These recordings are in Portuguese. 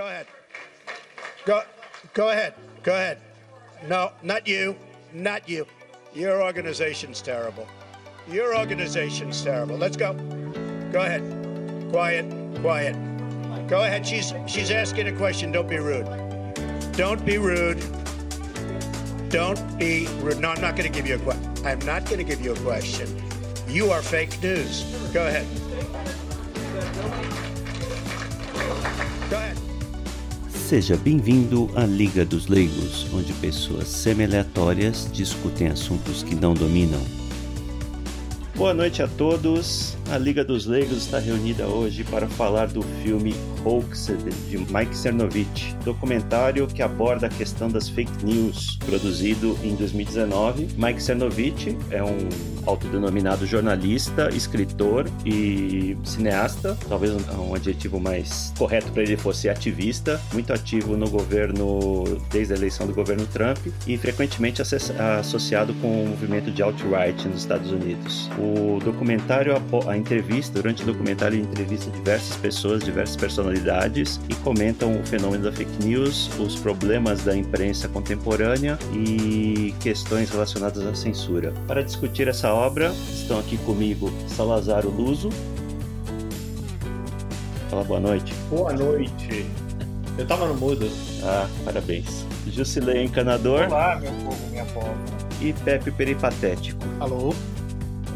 Go ahead. Go, go ahead. Go ahead. No, not you. Not you. Your organization's terrible. Your organization's terrible. Let's go. Go ahead. Quiet. Quiet. Go ahead. She's she's asking a question. Don't be rude. Don't be rude. Don't be rude. No, I'm not going to give you a question. I'm not going to give you a question. You are fake news. Go ahead. Seja bem-vindo à Liga dos Leigos, onde pessoas semi-aleatórias discutem assuntos que não dominam. Boa noite a todos. A Liga dos Leigos está reunida hoje para falar do filme Hoaxed de Mike Cernovich, documentário que aborda a questão das fake news, produzido em 2019. Mike Cernovich é um autodenominado jornalista, escritor e cineasta. Talvez um adjetivo mais correto para ele fosse ativista, muito ativo no governo desde a eleição do governo Trump e frequentemente associado com o movimento de alt-right nos Estados Unidos. O documentário, entrevista, durante o documentário, ele entrevista diversas pessoas, diversas personalidades e comentam o fenômeno da fake news, os problemas da imprensa contemporânea e questões relacionadas à censura. Para discutir essa obra, estão aqui comigo Salazar Luso. Fala boa noite. Boa noite. Eu tava no mudo. Ah, parabéns. Jusilei Encanador. Olá, meu povo, minha povo. E Pepe Peripatético. Alô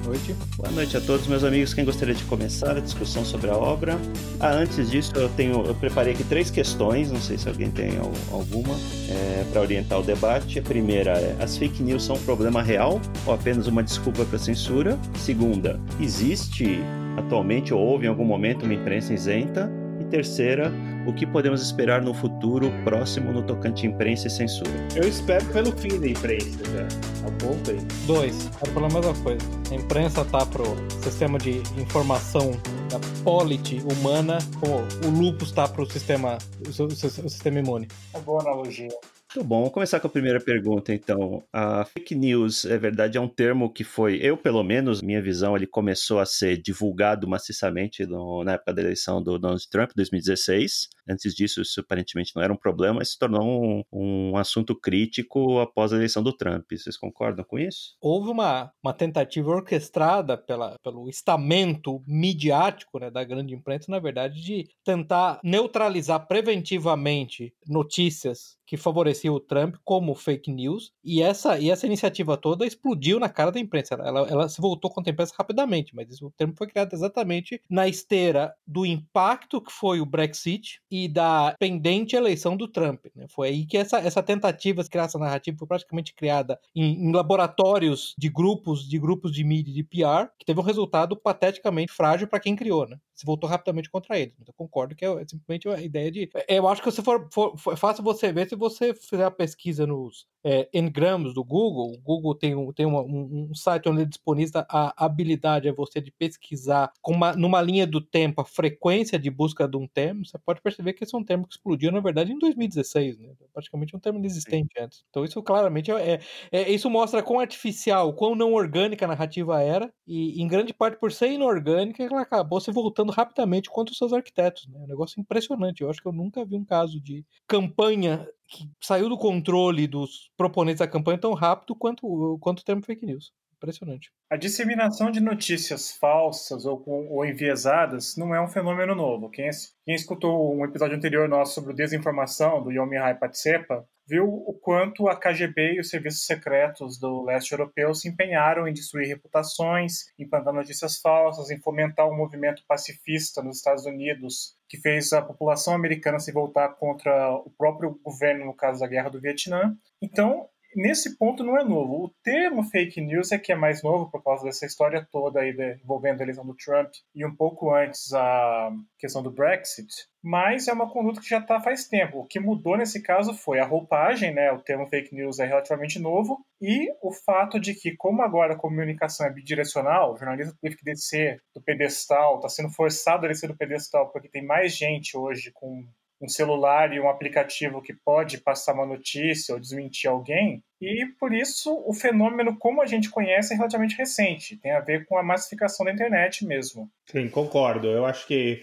noite. Boa noite a todos, meus amigos. Quem gostaria de começar a discussão sobre a obra? Ah, antes disso, eu tenho, eu preparei aqui três questões. Não sei se alguém tem alguma é, para orientar o debate. A primeira é: as fake news são um problema real ou apenas uma desculpa para censura? Segunda, existe atualmente ou houve em algum momento uma imprensa isenta? E terceira, o que podemos esperar no futuro próximo no tocante imprensa e censura? Eu espero pelo fim da imprensa já. Aponta aí. Dois, é pela mesma coisa. A imprensa tá pro sistema de informação da polity humana, como o lupus tá pro sistema, o, o, o sistema imune. É boa analogia. Muito bom, vamos começar com a primeira pergunta, então. A fake news, é verdade, é um termo que foi, eu pelo menos, minha visão, ele começou a ser divulgado maciçamente no, na época da eleição do Donald Trump, 2016. Antes disso, isso aparentemente não era um problema, mas se tornou um, um assunto crítico após a eleição do Trump. Vocês concordam com isso? Houve uma, uma tentativa orquestrada pela, pelo estamento midiático né, da grande imprensa, na verdade, de tentar neutralizar preventivamente notícias que favoreciam o Trump como fake news, e essa, e essa iniciativa toda explodiu na cara da imprensa. Ela, ela se voltou contra a imprensa rapidamente, mas o termo foi criado exatamente na esteira do impacto que foi o Brexit e da pendente eleição do Trump. Né? Foi aí que essa, essa tentativa de criar essa narrativa foi praticamente criada em, em laboratórios de grupos de grupos de mídia de PR, que teve um resultado pateticamente frágil para quem criou. Né? Se voltou rapidamente contra eles. Então, eu concordo que é, é simplesmente a ideia de. Eu acho que se for, for, for é fácil você ver se você fizer a pesquisa nos é, Ngrams do Google, o Google tem, um, tem uma, um, um, site onde disponibiliza a habilidade a você de pesquisar com uma, numa linha do tempo a frequência de busca de um termo, você pode perceber que esse é um termo que explodiu, na verdade, em 2016, né? praticamente um termo inexistente Sim. antes. Então isso claramente é, é, isso mostra quão artificial, quão não orgânica a narrativa era, e em grande parte por ser inorgânica, ela acabou se voltando rapidamente contra os seus arquitetos. Né? É um negócio impressionante. Eu acho que eu nunca vi um caso de campanha que saiu do controle dos proponentes da campanha tão rápido quanto, quanto o termo fake news. Impressionante. A disseminação de notícias falsas ou, ou enviesadas não é um fenômeno novo. Quem, quem escutou um episódio anterior nosso sobre desinformação, do Yomihai Patsepa, viu o quanto a KGB e os serviços secretos do leste europeu se empenharam em destruir reputações, em plantar notícias falsas, em fomentar um movimento pacifista nos Estados Unidos que fez a população americana se voltar contra o próprio governo no caso da guerra do Vietnã. Então, nesse ponto não é novo. O termo fake news é que é mais novo por causa dessa história toda aí de, envolvendo a eleição do Trump e um pouco antes a questão do Brexit. Mas é uma conduta que já está faz tempo. O que mudou nesse caso foi a roupagem, né? O termo fake news é relativamente novo e o fato de que, como agora a comunicação é bidirecional, o jornalista teve que descer do pedestal, está sendo forçado a descer do pedestal porque tem mais gente hoje com um celular e um aplicativo que pode passar uma notícia ou desmentir alguém, e por isso o fenômeno, como a gente conhece, é relativamente recente. Tem a ver com a massificação da internet mesmo. Sim, concordo. Eu acho que,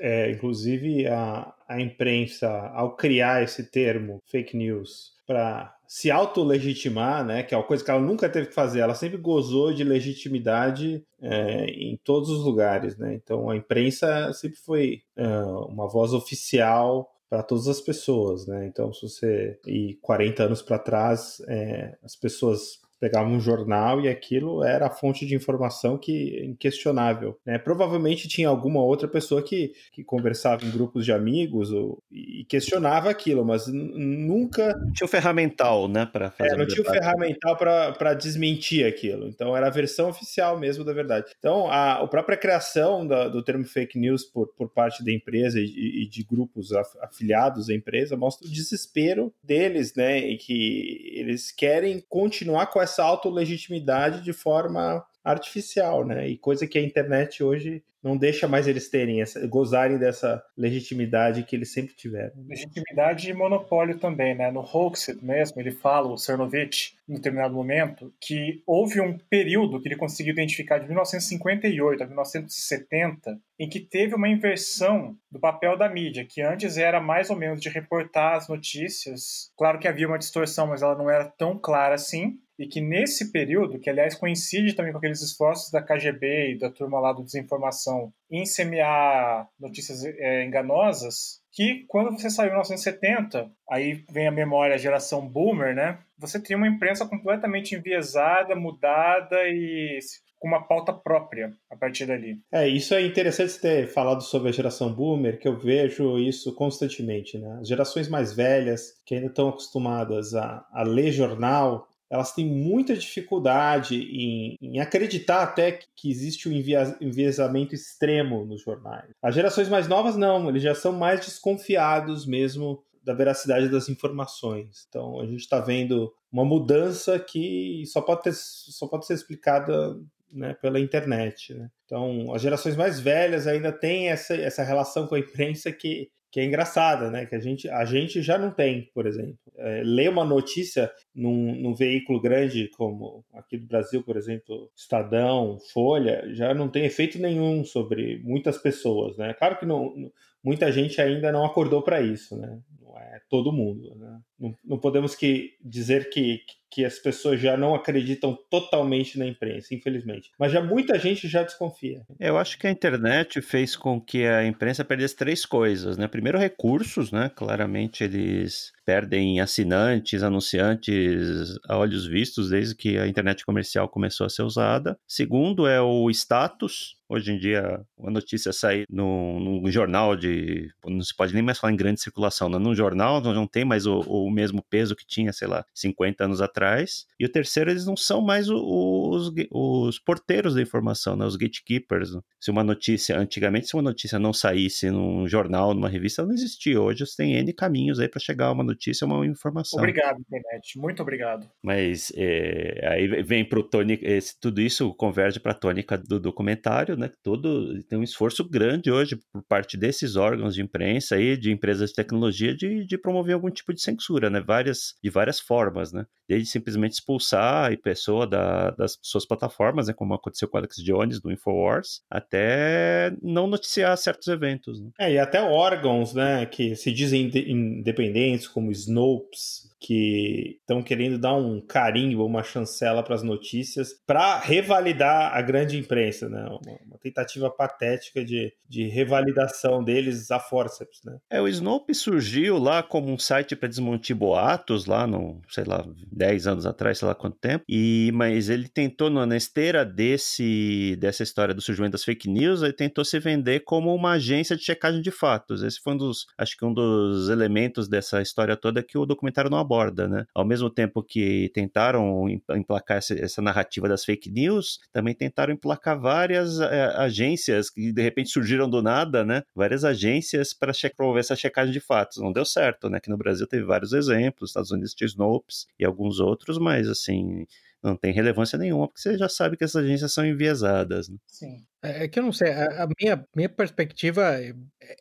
é, inclusive, a, a imprensa, ao criar esse termo fake news para se autolegitimar, né, que é uma coisa que ela nunca teve que fazer, ela sempre gozou de legitimidade é, em todos os lugares, né? Então a imprensa sempre foi é, uma voz oficial para todas as pessoas, né? Então se você ir 40 anos para trás, é, as pessoas pegava um jornal e aquilo era a fonte de informação que inquestionável. Né? Provavelmente tinha alguma outra pessoa que, que conversava em grupos de amigos ou, e questionava aquilo, mas nunca. Tinha o ferramental, né? Para fazer. É, não tinha o ferramental para desmentir aquilo. Então era a versão oficial mesmo da verdade. Então a, a própria criação da, do termo fake news por, por parte da empresa e, e de grupos afiliados à empresa mostra o desespero deles, né? E que eles querem continuar com essa essa autolegitimidade de forma artificial, né? E coisa que a internet hoje não deixa mais eles terem, essa, gozarem dessa legitimidade que eles sempre tiveram. Legitimidade e monopólio também, né? No Hoaxed mesmo, ele fala, o Cernovich, em determinado momento, que houve um período que ele conseguiu identificar de 1958 a 1970, em que teve uma inversão do papel da mídia, que antes era mais ou menos de reportar as notícias. Claro que havia uma distorção, mas ela não era tão clara assim e que nesse período, que aliás coincide também com aqueles esforços da KGB e da turma lá do desinformação em semear notícias é, enganosas, que quando você saiu em 1970, aí vem a memória, a geração boomer, né? Você tinha uma imprensa completamente enviesada, mudada e com uma pauta própria a partir dali. É, isso é interessante ter falado sobre a geração boomer, que eu vejo isso constantemente, né? As gerações mais velhas, que ainda estão acostumadas a, a ler jornal, elas têm muita dificuldade em, em acreditar até que existe um enviesamento extremo nos jornais. As gerações mais novas não, eles já são mais desconfiados mesmo da veracidade das informações. Então a gente está vendo uma mudança que só pode, ter, só pode ser explicada né, pela internet. Né? Então as gerações mais velhas ainda têm essa, essa relação com a imprensa que que é engraçada, né? Que a gente, a gente já não tem, por exemplo. É, ler uma notícia num, num, veículo grande como aqui do Brasil, por exemplo, Estadão, Folha, já não tem efeito nenhum sobre muitas pessoas, né? Claro que não, muita gente ainda não acordou para isso, né? Não é todo mundo, né? Não, não podemos que dizer que, que as pessoas já não acreditam totalmente na imprensa, infelizmente. Mas já muita gente já desconfia. Eu acho que a internet fez com que a imprensa perdesse três coisas, né? Primeiro, recursos, né? Claramente eles perdem assinantes, anunciantes a olhos vistos desde que a internet comercial começou a ser usada. Segundo é o status. Hoje em dia, a notícia sair num, num jornal de. Não se pode nem mais falar em grande circulação, né? num jornal não tem mais o, o mesmo peso que tinha, sei lá, 50 anos atrás. E o terceiro, eles não são mais os, os porteiros da informação, né? os gatekeepers. Né? Se uma notícia, antigamente, se uma notícia não saísse num jornal, numa revista, ela não existia. Hoje você tem N caminhos aí para chegar a uma notícia, uma informação. Obrigado, internet. Muito obrigado. Mas é, aí vem para o tônica, tudo isso converge para a tônica do documentário, né? Todo tem um esforço grande hoje por parte desses órgãos de imprensa e de empresas de tecnologia de, de promover algum tipo de censura, né? Várias, de várias formas, né? Desde simplesmente expulsar a pessoa da, das suas plataformas, né? Como aconteceu com Alex Jones do Infowars, até não noticiar certos eventos. Né? É, e até órgãos, né? Que se dizem independentes, como Snopes, que estão querendo dar um carimbo, uma chancela para as notícias, para revalidar a grande imprensa, né? Uma, uma, tentativa patética de, de revalidação deles a forceps, né? É, o Snope surgiu lá como um site para desmontar boatos, lá no, sei lá, 10 anos atrás, sei lá quanto tempo, e, mas ele tentou, na esteira desse, dessa história do surgimento das fake news, ele tentou se vender como uma agência de checagem de fatos. Esse foi um dos, acho que um dos elementos dessa história toda que o documentário não aborda né? Ao mesmo tempo que tentaram emplacar essa, narrativa das fake news, também tentaram emplacar várias é, agências que de repente surgiram do nada, né? Várias agências para promover essa checagem de fatos. Não deu certo, né? Que no Brasil teve vários exemplos, Estados Unidos tinha Snopes e alguns outros, mas assim, não tem relevância nenhuma, porque você já sabe que essas agências são enviesadas. Né? Sim. É, é que eu não sei, a, a minha, minha perspectiva é,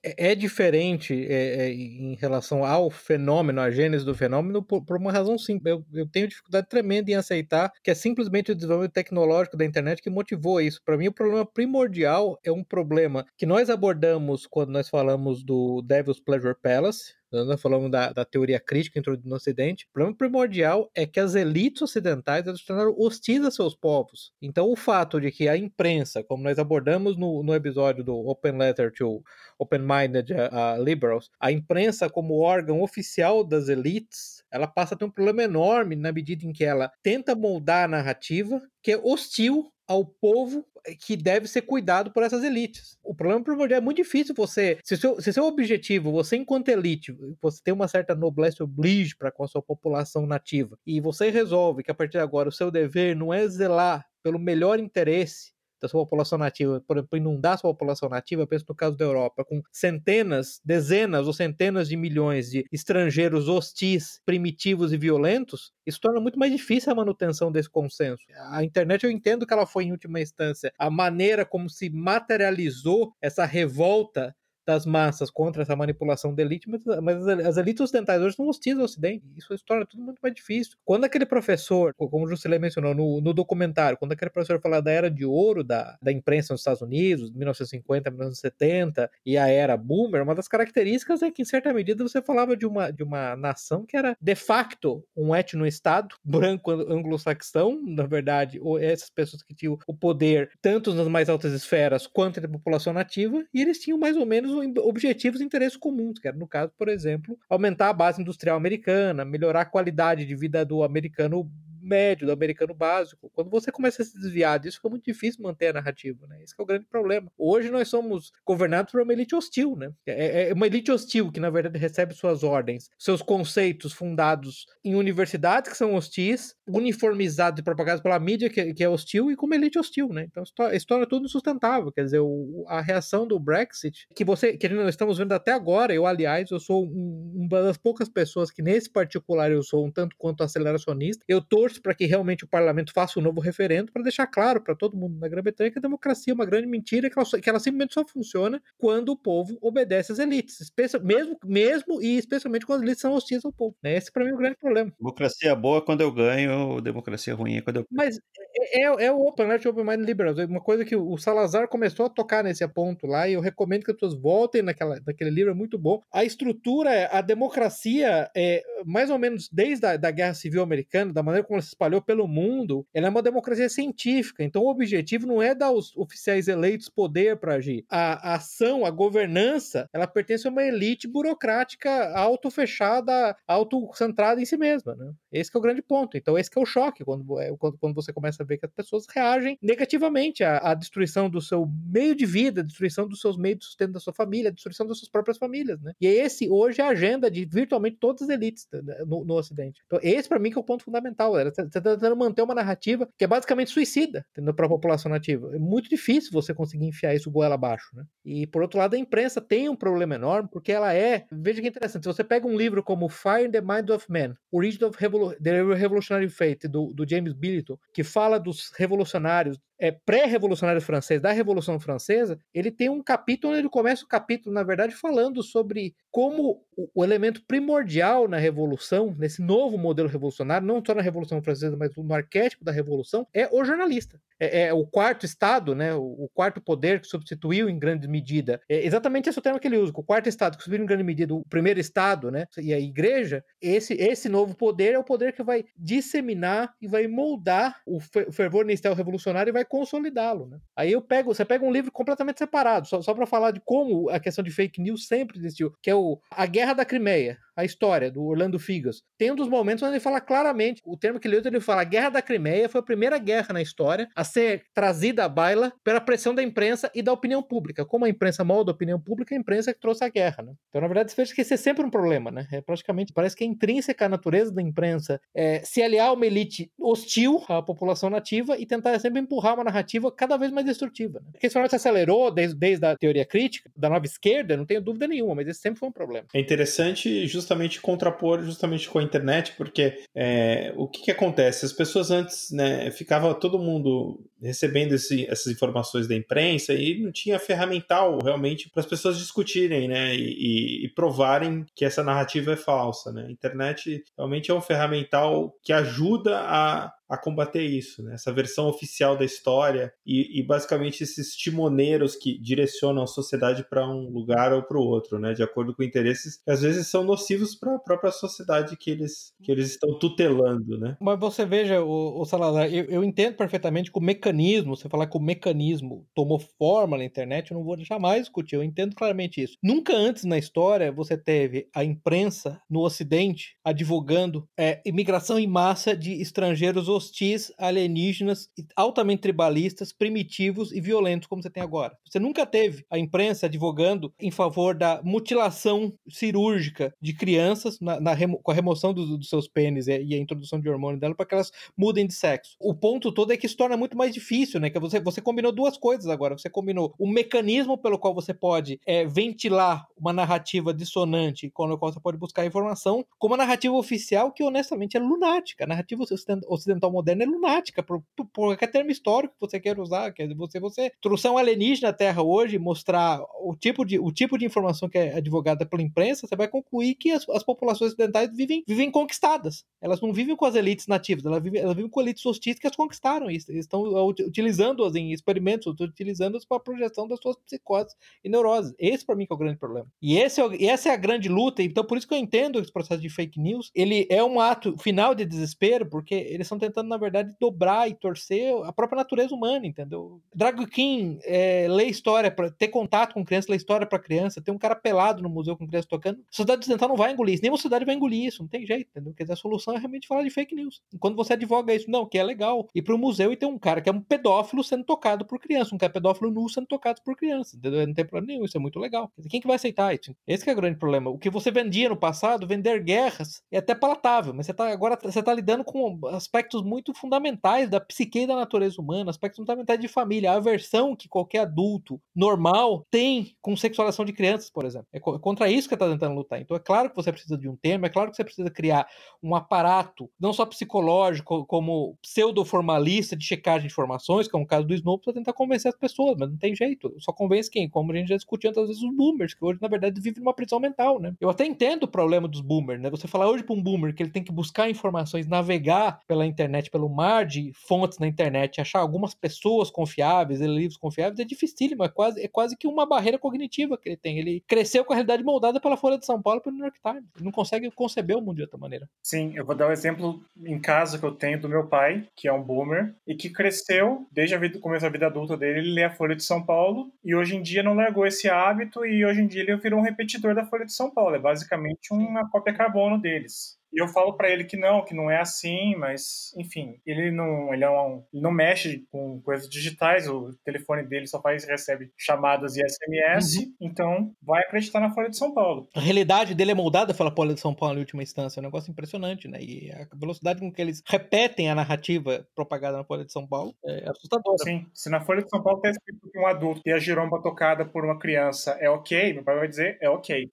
é, é diferente é, é, em relação ao fenômeno, à gênese do fenômeno, por, por, uma razão simples. Eu, eu tenho dificuldade tremenda em aceitar que é simplesmente o desenvolvimento tecnológico da internet que motivou isso. Para mim, o problema primordial é um problema que nós abordamos quando nós falamos do Devil's Pleasure Palace, nós falamos da, da teoria crítica introduzida no Ocidente. O problema primordial é que as elites ocidentais se tornaram hostis a seus povos. Então, o fato de que a imprensa, como nós abordamos no, no episódio do Open Letter to Open-Minded uh, Liberals, a imprensa, como órgão oficial das elites, ela passa a ter um problema enorme na medida em que ela tenta moldar a narrativa que é hostil ao povo que deve ser cuidado por essas elites. O problema primordial é muito difícil você. Se seu, se seu objetivo, você enquanto elite, você tem uma certa noblesse oblige para com a sua população nativa, e você resolve que a partir de agora o seu dever não é zelar pelo melhor interesse da sua população nativa, por exemplo, inundar a sua população nativa, penso no caso da Europa, com centenas, dezenas ou centenas de milhões de estrangeiros hostis, primitivos e violentos, isso torna muito mais difícil a manutenção desse consenso. A internet, eu entendo que ela foi, em última instância, a maneira como se materializou essa revolta das massas contra essa manipulação da elite, mas, mas as elites ocidentais hoje são hostis ao Ocidente. Isso torna tudo muito mais difícil. Quando aquele professor, como o Juscelino mencionou no, no, documentário, quando aquele professor fala da era de ouro da, da imprensa nos Estados Unidos, 1950, 1970, e a era boomer, uma das características é que, em certa medida, você falava de uma, de uma nação que era, de facto, um etno-estado, branco anglo-saxão, na verdade, ou essas pessoas que tinham o poder, tanto nas mais altas esferas quanto entre a população nativa, e eles tinham mais ou menos objetivos e interesses comuns, que era, no caso, por exemplo, aumentar a base industrial americana, melhorar a qualidade de vida do americano médio, do americano básico. Quando você começa a se desviar disso, fica muito difícil manter a narrativa, né? Esse é o grande problema. Hoje nós somos governados por uma elite hostil, né? É, é, é uma elite hostil que, na verdade, recebe suas ordens, seus conceitos fundados em universidades que são hostis, uniformizados e propagados pela mídia que, que é hostil e como elite hostil, né? Então isso torna tudo insustentável. Quer dizer, o, a reação do Brexit, que você, que nós estamos vendo até agora, eu, aliás, eu sou um, uma das poucas pessoas que, nesse particular, eu sou um tanto quanto aceleracionista. Eu torço para que realmente o parlamento faça um novo referendo para deixar claro para todo mundo na Grã-Bretanha que a democracia é uma grande mentira que ela, que ela simplesmente só funciona quando o povo obedece às elites, mesmo, mesmo e especialmente quando as elites são hostis ao povo. Né? Esse para mim é o grande problema. Democracia boa quando eu ganho, democracia ruim é quando eu Mas é, é, é o Open Left Open Mind Liberals, uma coisa que o Salazar começou a tocar nesse ponto lá e eu recomendo que as pessoas voltem naquela, naquele livro, é muito bom. A estrutura, a democracia, é mais ou menos desde a da Guerra Civil Americana, da maneira como se espalhou pelo mundo, ela é uma democracia científica. Então, o objetivo não é dar aos oficiais eleitos poder para agir. A, a, ação, a governança, ela pertence a uma elite burocrática auto-fechada, auto-centrada em si mesma. Né? Esse é o grande ponto. Então, esse é o choque quando, é, quando, quando você começa a ver que as pessoas reagem negativamente à, à destruição do seu meio de vida, à destruição dos seus meios de sustento da sua família, à destruição das suas próprias famílias. Né? E esse, hoje, é a agenda de virtualmente todas as elites né, no, no Ocidente. Então, esse, para mim, que é o ponto fundamental. Era você está tentando manter uma narrativa que é basicamente suicida para a população nativa. É muito difícil você conseguir enfiar isso goela abaixo. Né? E, por outro lado, a imprensa tem um problema enorme, porque ela é. Veja que interessante. Se você pega um livro como Fire in the Mind of Man, Origin of Revol the Revolutionary Fate, do, do James Billington, que fala dos revolucionários é, pré-revolucionário francês, da Revolução Francesa, ele tem um capítulo ele começa o capítulo, na verdade, falando sobre como o, elemento primordial na Revolução, nesse novo modelo revolucionário, não só na Revolução Francesa, mas no arquétipo da Revolução, é o jornalista. É, é o quarto Estado, né, o, o, quarto poder que substituiu em grande medida. É exatamente esse é o termo que ele usa, o quarto Estado que substituiu em grande medida o primeiro Estado, né, e a Igreja. Esse, esse novo poder é o poder que vai disseminar e vai moldar o fervor inicial revolucionário e vai consolidá-lo. Né? Aí eu pego, você pega um livro completamente separado, só, só para falar de como a questão de fake news sempre existiu, que é o A Guerra da Crimeia a história do Orlando Figas. Tem um dos momentos onde ele fala claramente, o termo que ele usa, ele fala: a Guerra da Crimeia foi a primeira guerra na história a ser trazida à baila pela pressão da imprensa e da opinião pública. Como a imprensa molda a opinião pública, a imprensa que trouxe a guerra. Né? Então, na verdade, veja que esse é sempre um problema. Né? É praticamente, parece que é intrínseca à natureza da imprensa é, se aliar a uma elite hostil à população nativa e tentar sempre empurrar uma narrativa cada vez mais destrutiva. Né? Porque se acelerou desde, desde a teoria crítica, da nova esquerda, não tenho dúvida nenhuma, mas esse sempre foi um problema. É interessante, justamente contrapor justamente com a internet, porque é, o que, que, acontece? As pessoas antes, né, ficava todo mundo recebendo esse, essas informações da imprensa e não tinha ferramental realmente para as pessoas discutirem, né, e, e, e, provarem que essa narrativa é falsa, né. A internet realmente é um ferramental que ajuda a, a combater isso, né? essa versão oficial da história e, e, basicamente esses timoneiros que direcionam a sociedade para um lugar ou para o outro, né? de acordo com interesses que às vezes são nocivos para a própria sociedade que eles, que eles estão tutelando. Né? Mas você veja, o, o Salazar, eu, eu, entendo perfeitamente que o mecanismo, você falar que o mecanismo tomou forma na internet, eu não vou jamais discutir, eu entendo claramente isso. Nunca antes na história você teve a imprensa no Ocidente advogando é, imigração em massa de estrangeiros hostis, alienígenas, altamente tribalistas, primitivos e violentos como você tem agora. Você nunca teve a imprensa advogando em favor da mutilação cirúrgica de crianças na, na remo, com a remoção do, dos seus pênis e, e, a introdução de hormônio dela para que elas mudem de sexo. O ponto todo é que isso torna muito mais difícil, né? Que você, você combinou duas coisas agora. Você combinou o mecanismo pelo qual você pode é, ventilar uma narrativa dissonante com a qual você pode buscar informação com uma narrativa oficial que honestamente é lunática. A narrativa ocidental moderna é lunática, por, por, qualquer termo histórico que você queira usar. Quer dizer, você, você trouxer um alienígena à Terra hoje, mostrar o tipo de, o tipo de informação que é advogada pela imprensa, você vai concluir que as, as populações ocidentais vivem, vivem conquistadas. Elas não vivem com as elites nativas, elas vivem, elas vivem com elites hostis que as conquistaram. Eles estão utilizando-as em experimentos, utilizando-as para projeção das suas psicoses e neuroses. Esse, para mim, é o grande problema. E, esse é, essa é a grande luta. Então, por isso que eu entendo esse processo de fake news. Ele é um ato final de desespero, porque eles estão tentando na verdade, dobrar e torcer a própria natureza humana, entendeu? Drago King é, lê história, para ter contato com criança, lê história para criança, tem um cara pelado no museu com criança tocando. A sociedade ocidental não vai engolir isso, nem a sociedade vai engolir isso, não tem jeito, entendeu? Quer dizer, a solução é realmente falar de fake news. Quando você advoga isso, não, que é legal, ir para o museu e ter um cara que é um pedófilo sendo tocado por criança, um cara pedófilo nu sendo tocado por criança, entendeu? Não tem problema nenhum, isso é muito legal. Quem que vai aceitar isso? Esse é o grande problema. O que você vendia no passado, vender guerras, é até palatável, mas você tá, agora você está lidando com aspectos muito fundamentais fundamentais da psique e da natureza humana, aspectos fundamentais de família, a aversão que qualquer adulto normal tem com sexualização de crianças, por exemplo. É, é contra isso que está tentando lutar. Então é claro que você precisa de um termo, é claro que você precisa criar um aparato, não só psicológico, como pseudo-formalista de checagem de informações, como é o caso do Snow, para tentar convencer as pessoas, mas não tem jeito. Só convence quem? Como a gente já discutiu tantas vezes os boomers, que hoje, na verdade, vivem numa prisão mental, né? Eu até entendo o problema dos boomers, né? Você falar hoje para um boomer que ele tem que buscar informações, navegar pela internet, pelo mar de fontes na internet, achar algumas pessoas confiáveis, livros confiáveis, é dificílimo, é quase, é quase que uma barreira cognitiva que ele tem. Ele cresceu com a realidade moldada pela Folha de São Paulo e pelo New York Times. Ele não consegue conceber o mundo de outra maneira. Sim, eu vou dar um exemplo em casa que eu tenho do meu pai, que é um boomer, e que cresceu, desde o começo da vida adulta dele, ele lê a Folha de São Paulo, e hoje em dia não largou esse hábito, e hoje em dia ele virou um repetidor da Folha de São Paulo. É basicamente uma cópia carbono deles. E eu falo para ele que não, que não é assim, mas enfim, ele não, ele, é um, ele não mexe com coisas digitais, o telefone dele só faz recebe chamadas e SMS, uhum. então vai acreditar na Folha de São Paulo. A realidade dele é moldada pela Folha de São Paulo em última instância, é um negócio impressionante, né? E a velocidade com que eles repetem a narrativa propagada na Folha de São Paulo é assustadora. Sim, se na Folha de São Paulo tem escrito que um adulto e a giromba tocada por uma criança é ok, meu pai vai dizer é ok.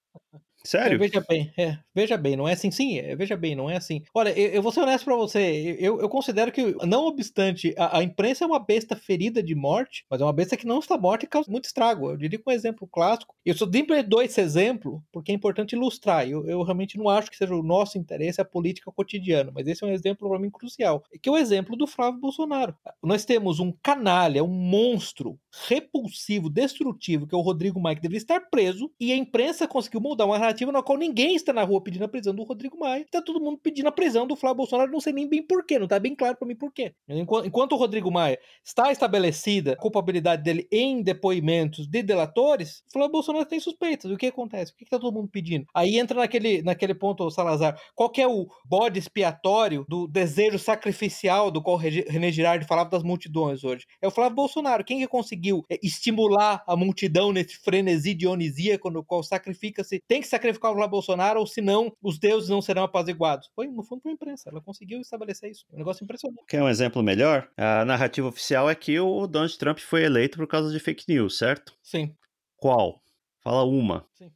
Sério? É, veja bem, é, veja bem, não é assim? Sim, é, veja bem, não é assim. Olha, eu, eu vou ser honesto pra você, eu, eu considero que, não obstante, a, a, imprensa é uma besta ferida de morte, mas é uma besta que não está morta e causa muito estrago. Eu diria que um exemplo clássico, eu só sempre dou esse exemplo porque é importante ilustrar. Eu, eu realmente não acho que seja o nosso interesse a política cotidiana, mas esse é um exemplo para mim crucial, que é o exemplo do Flávio Bolsonaro. Nós temos um canalha, um monstro repulsivo, destrutivo, que é o Rodrigo Maia, que deveria estar preso, e a imprensa conseguiu moldar uma narrativa na qual ninguém está na rua pedindo a prisão do Rodrigo Maia, está todo mundo pedindo a prisão do Flávio Bolsonaro, não sei nem bem porquê, não está bem claro para mim porquê. Enquanto, enquanto o Rodrigo Maia está estabelecida a culpabilidade dele em depoimentos de delatores, o Flávio Bolsonaro tem suspeitas. O que acontece? O que está todo mundo pedindo? Aí entra naquele, naquele ponto, Salazar, qual que é o bode expiatório do desejo sacrificial do qual René Girardi falava das multidões hoje? É o Flávio Bolsonaro. Quem que conseguiu é, estimular a multidão nesse frenesi dionisíaco no qual sacrifica-se, tem que sacrificar o Flávio Bolsonaro, ou senão os deuses não serão apaziguados. Foi, no fundo, foi a imprensa. Ela conseguiu estabelecer isso. É um negócio impressionante. Quer um exemplo melhor? A narrativa oficial é que o Donald Trump foi eleito por causa de fake news, certo? Sim. Qual? Fala uma. Sim.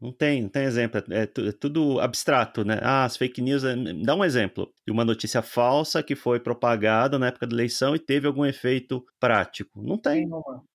Não tem, não tem exemplo. É, é, tudo abstrato, né? Ah, as fake news. É... Dá um exemplo de uma notícia falsa que foi propagada na época da eleição e teve algum efeito prático. Não tem.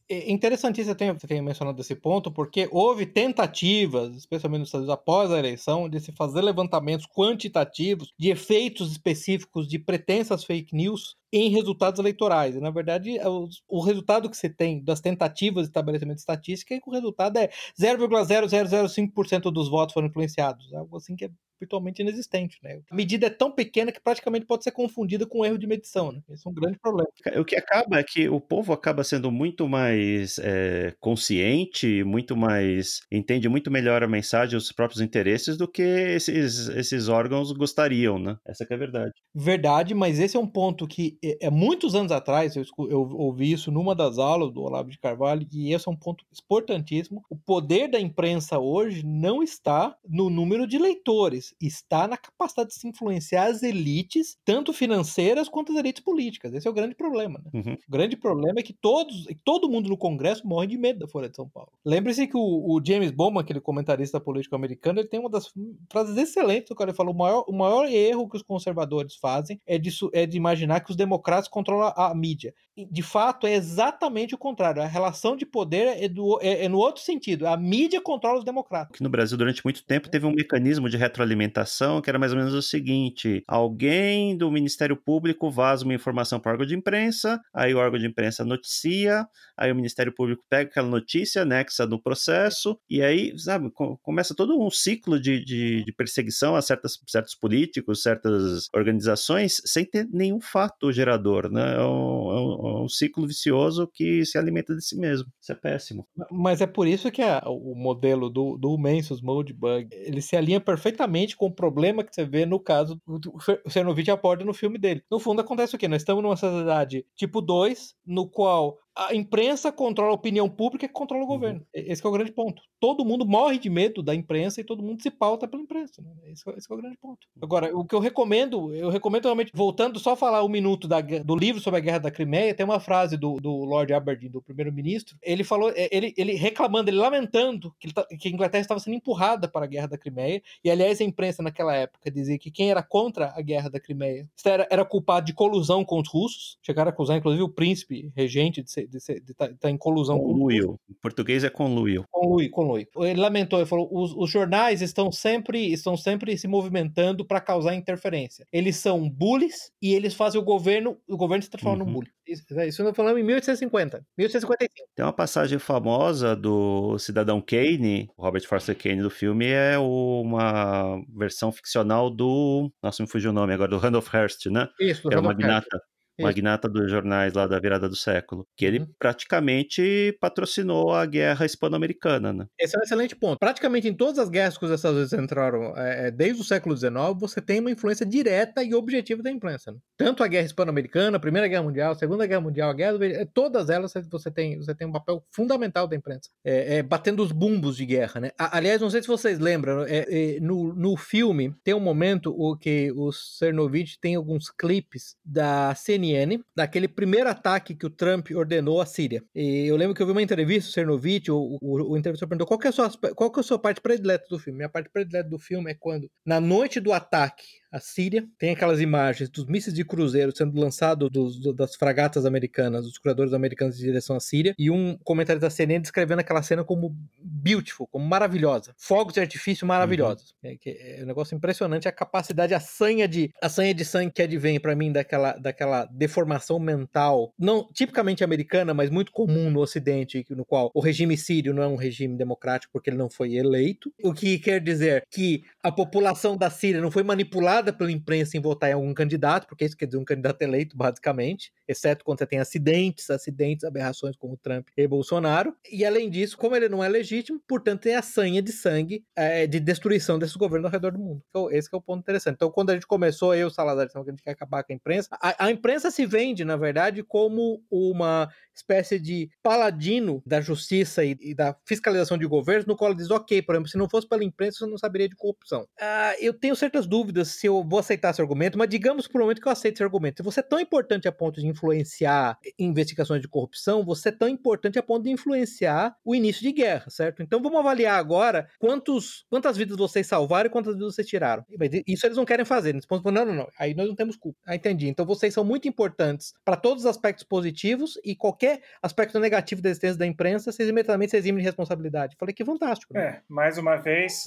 É interessantíssimo você ter mencionado esse ponto, porque houve tentativas, especialmente nos Estados Unidos após a eleição, de se fazer levantamentos quantitativos de efeitos específicos de pretensas fake news em resultados eleitorais. E, na verdade, é o, resultado que você tem das tentativas de estabelecimento de estatística é que o resultado é 0,0005% dos votos foram influenciados. Algo assim que é virtualmente inexistente. Né? A medida é tão pequena que praticamente pode ser confundida com um erro de medição. Né? Esse é um grande problema. O que acaba é que o povo acaba sendo muito mais é, consciente, muito mais. entende muito melhor a mensagem, os próprios interesses do que esses, esses órgãos gostariam, né? Essa é a verdade. Verdade, mas esse é um ponto que é, é muitos anos atrás eu, eu ouvi isso numa das aulas do Olavo de Carvalho, e esse é um ponto importantíssimo. O poder da imprensa hoje não está no número de leitores está na capacidade de se influenciar as elites, tanto financeiras quanto as elites políticas. Esse é o grande problema. Né? Uhum. O grande problema é que todos, todo mundo no Congresso morre de medo da Folha de São Paulo. Lembre-se que o, o, James Bowman, aquele comentarista político americano, ele tem uma das frases excelentes do cara. Ele falou: o maior, o maior erro que os conservadores fazem é de, é de imaginar que os democratas controlam a, a mídia. De fato, é exatamente o contrário. A relação de poder é, do, é, é no outro sentido. A mídia controla os democratas. Aqui no Brasil, durante muito tempo, teve um mecanismo de retroalimentação alimentação, que era mais ou menos o seguinte: alguém do Ministério Público vaza uma informação para o órgão de imprensa, aí o órgão de imprensa noticia, aí o Ministério Público pega aquela notícia, anexa no processo, e aí, sabe, começa todo um ciclo de, de, de perseguição a certas, certos políticos, certas organizações, sem ter nenhum fato gerador, né? É um, é um, é um ciclo vicioso que se alimenta de si mesmo. Isso é péssimo. Mas é por isso que a, o modelo do, do Mensos Modebug, ele se alinha perfeitamente com o problema que você vê no caso do Cernovich aborda no filme dele. No fundo, acontece o quê? Nós estamos numa sociedade tipo 2, no qual a imprensa controla a opinião pública e controla o uhum. governo. Esse é o grande ponto. Todo mundo morre de medo da imprensa e todo mundo se pauta pela imprensa. Né? Esse, esse, é o grande ponto. Agora, o que eu recomendo, eu recomendo realmente, voltando só a falar um minuto da, do livro sobre a Guerra da Crimeia, tem uma frase do, do Lord Aberdeen, do primeiro-ministro, ele falou, é, ele, ele reclamando, ele lamentando que, ele, tá, que a Inglaterra estava sendo empurrada para a Guerra da Crimeia, e aliás a imprensa naquela época dizia que quem era contra a Guerra da Crimeia era, era culpado de colusão com os russos, chegaram a acusar inclusive o príncipe regente de ser de estar tá, tá em colusão conluio. com Em português é conluio. Conluio, conluio. Ele lamentou, ele falou: os, os jornais estão sempre, estão sempre se movimentando para causar interferência. Eles são bullies e eles fazem o governo, o governo se transforma uhum. num bully. Isso, isso nós falamos em 1850, 1855. Tem uma passagem famosa do Cidadão Kane, Robert Foster Kane do filme, é uma versão ficcional do. Nossa, me fugiu o nome agora, do Randolph Hearst, né? Isso, do é o magnata magnata dos jornais lá da virada do século, que ele uhum. praticamente patrocinou a guerra hispano-americana, né? Esse é um excelente ponto. Praticamente em todas as guerras que os Estados Unidos entraram é, é desde o século XIX, você tem uma influência direta e objetiva da imprensa. Né? Tanto a guerra hispano-americana, a Primeira Guerra Mundial, a Segunda Guerra Mundial, a Guerra do... É, todas elas você tem, você tem um papel fundamental da imprensa, é, é, batendo os bumbos de guerra, né? aliás, não sei se vocês lembram, é, no, no filme tem um momento o que o Cernovich tem alguns clipes da CNN CNN, daquele primeiro ataque que o Trump ordenou à Síria. E eu lembro que eu vi uma entrevista, o Cernovich, o, o, o entrevistador perguntou qual, que é a sua, qual que é a sua parte predileta do filme. Minha parte predileta do filme é quando, na noite do ataque a Síria. Tem aquelas imagens dos mísseis de cruzeiro sendo lançados dos, das fragatas americanas, dos curadores americanos em direção à Síria, e um comentário da CNN descrevendo aquela cena como beautiful, como maravilhosa. Fogos de artifício maravilhosos. Uhum. É, é, um negócio impressionante a capacidade, a sanha de, a sanha de sangue que advém para mim daquela, daquela deformação mental, não tipicamente americana, mas muito comum no Ocidente, no qual o regime sírio não é um regime democrático porque ele não foi eleito, o que quer dizer que a população da Síria não foi manipulada pela imprensa em votar em algum candidato, porque isso quer dizer um candidato eleito, basicamente, exceto quando você tem acidentes, acidentes, aberrações como Trump e Bolsonaro. E além disso, como ele não é legítimo, portanto tem a sanha de sangue é, de destruição desses governos ao redor do mundo. Então, esse é o ponto interessante. Então, quando a gente começou, eu, Salazar, que a gente quer acabar com a imprensa, a, a imprensa se vende, na verdade, como uma espécie de paladino da justiça e, e, da fiscalização de governos, no qual ele diz, ok, por exemplo, se não fosse pela imprensa, você não saberia de corrupção. Ah, eu tenho certas dúvidas se eu vou aceitar esse argumento, mas digamos por um momento que eu aceito esse argumento. Se você é tão importante a ponto de influenciar investigações de corrupção, você é tão importante a ponto de influenciar o início de guerra, certo? Então vamos avaliar agora quantos, quantas vidas vocês salvaram e quantas vidas vocês tiraram. Isso eles não querem fazer. Eles falam, não, não, não. Aí nós não temos culpa. Ah, entendi. Então vocês são muito importantes para todos os aspectos positivos e qualquer aspecto negativo da existência da imprensa, vocês imediatamente se eximem de responsabilidade. Falei que fantástico. Né? É, mais uma vez,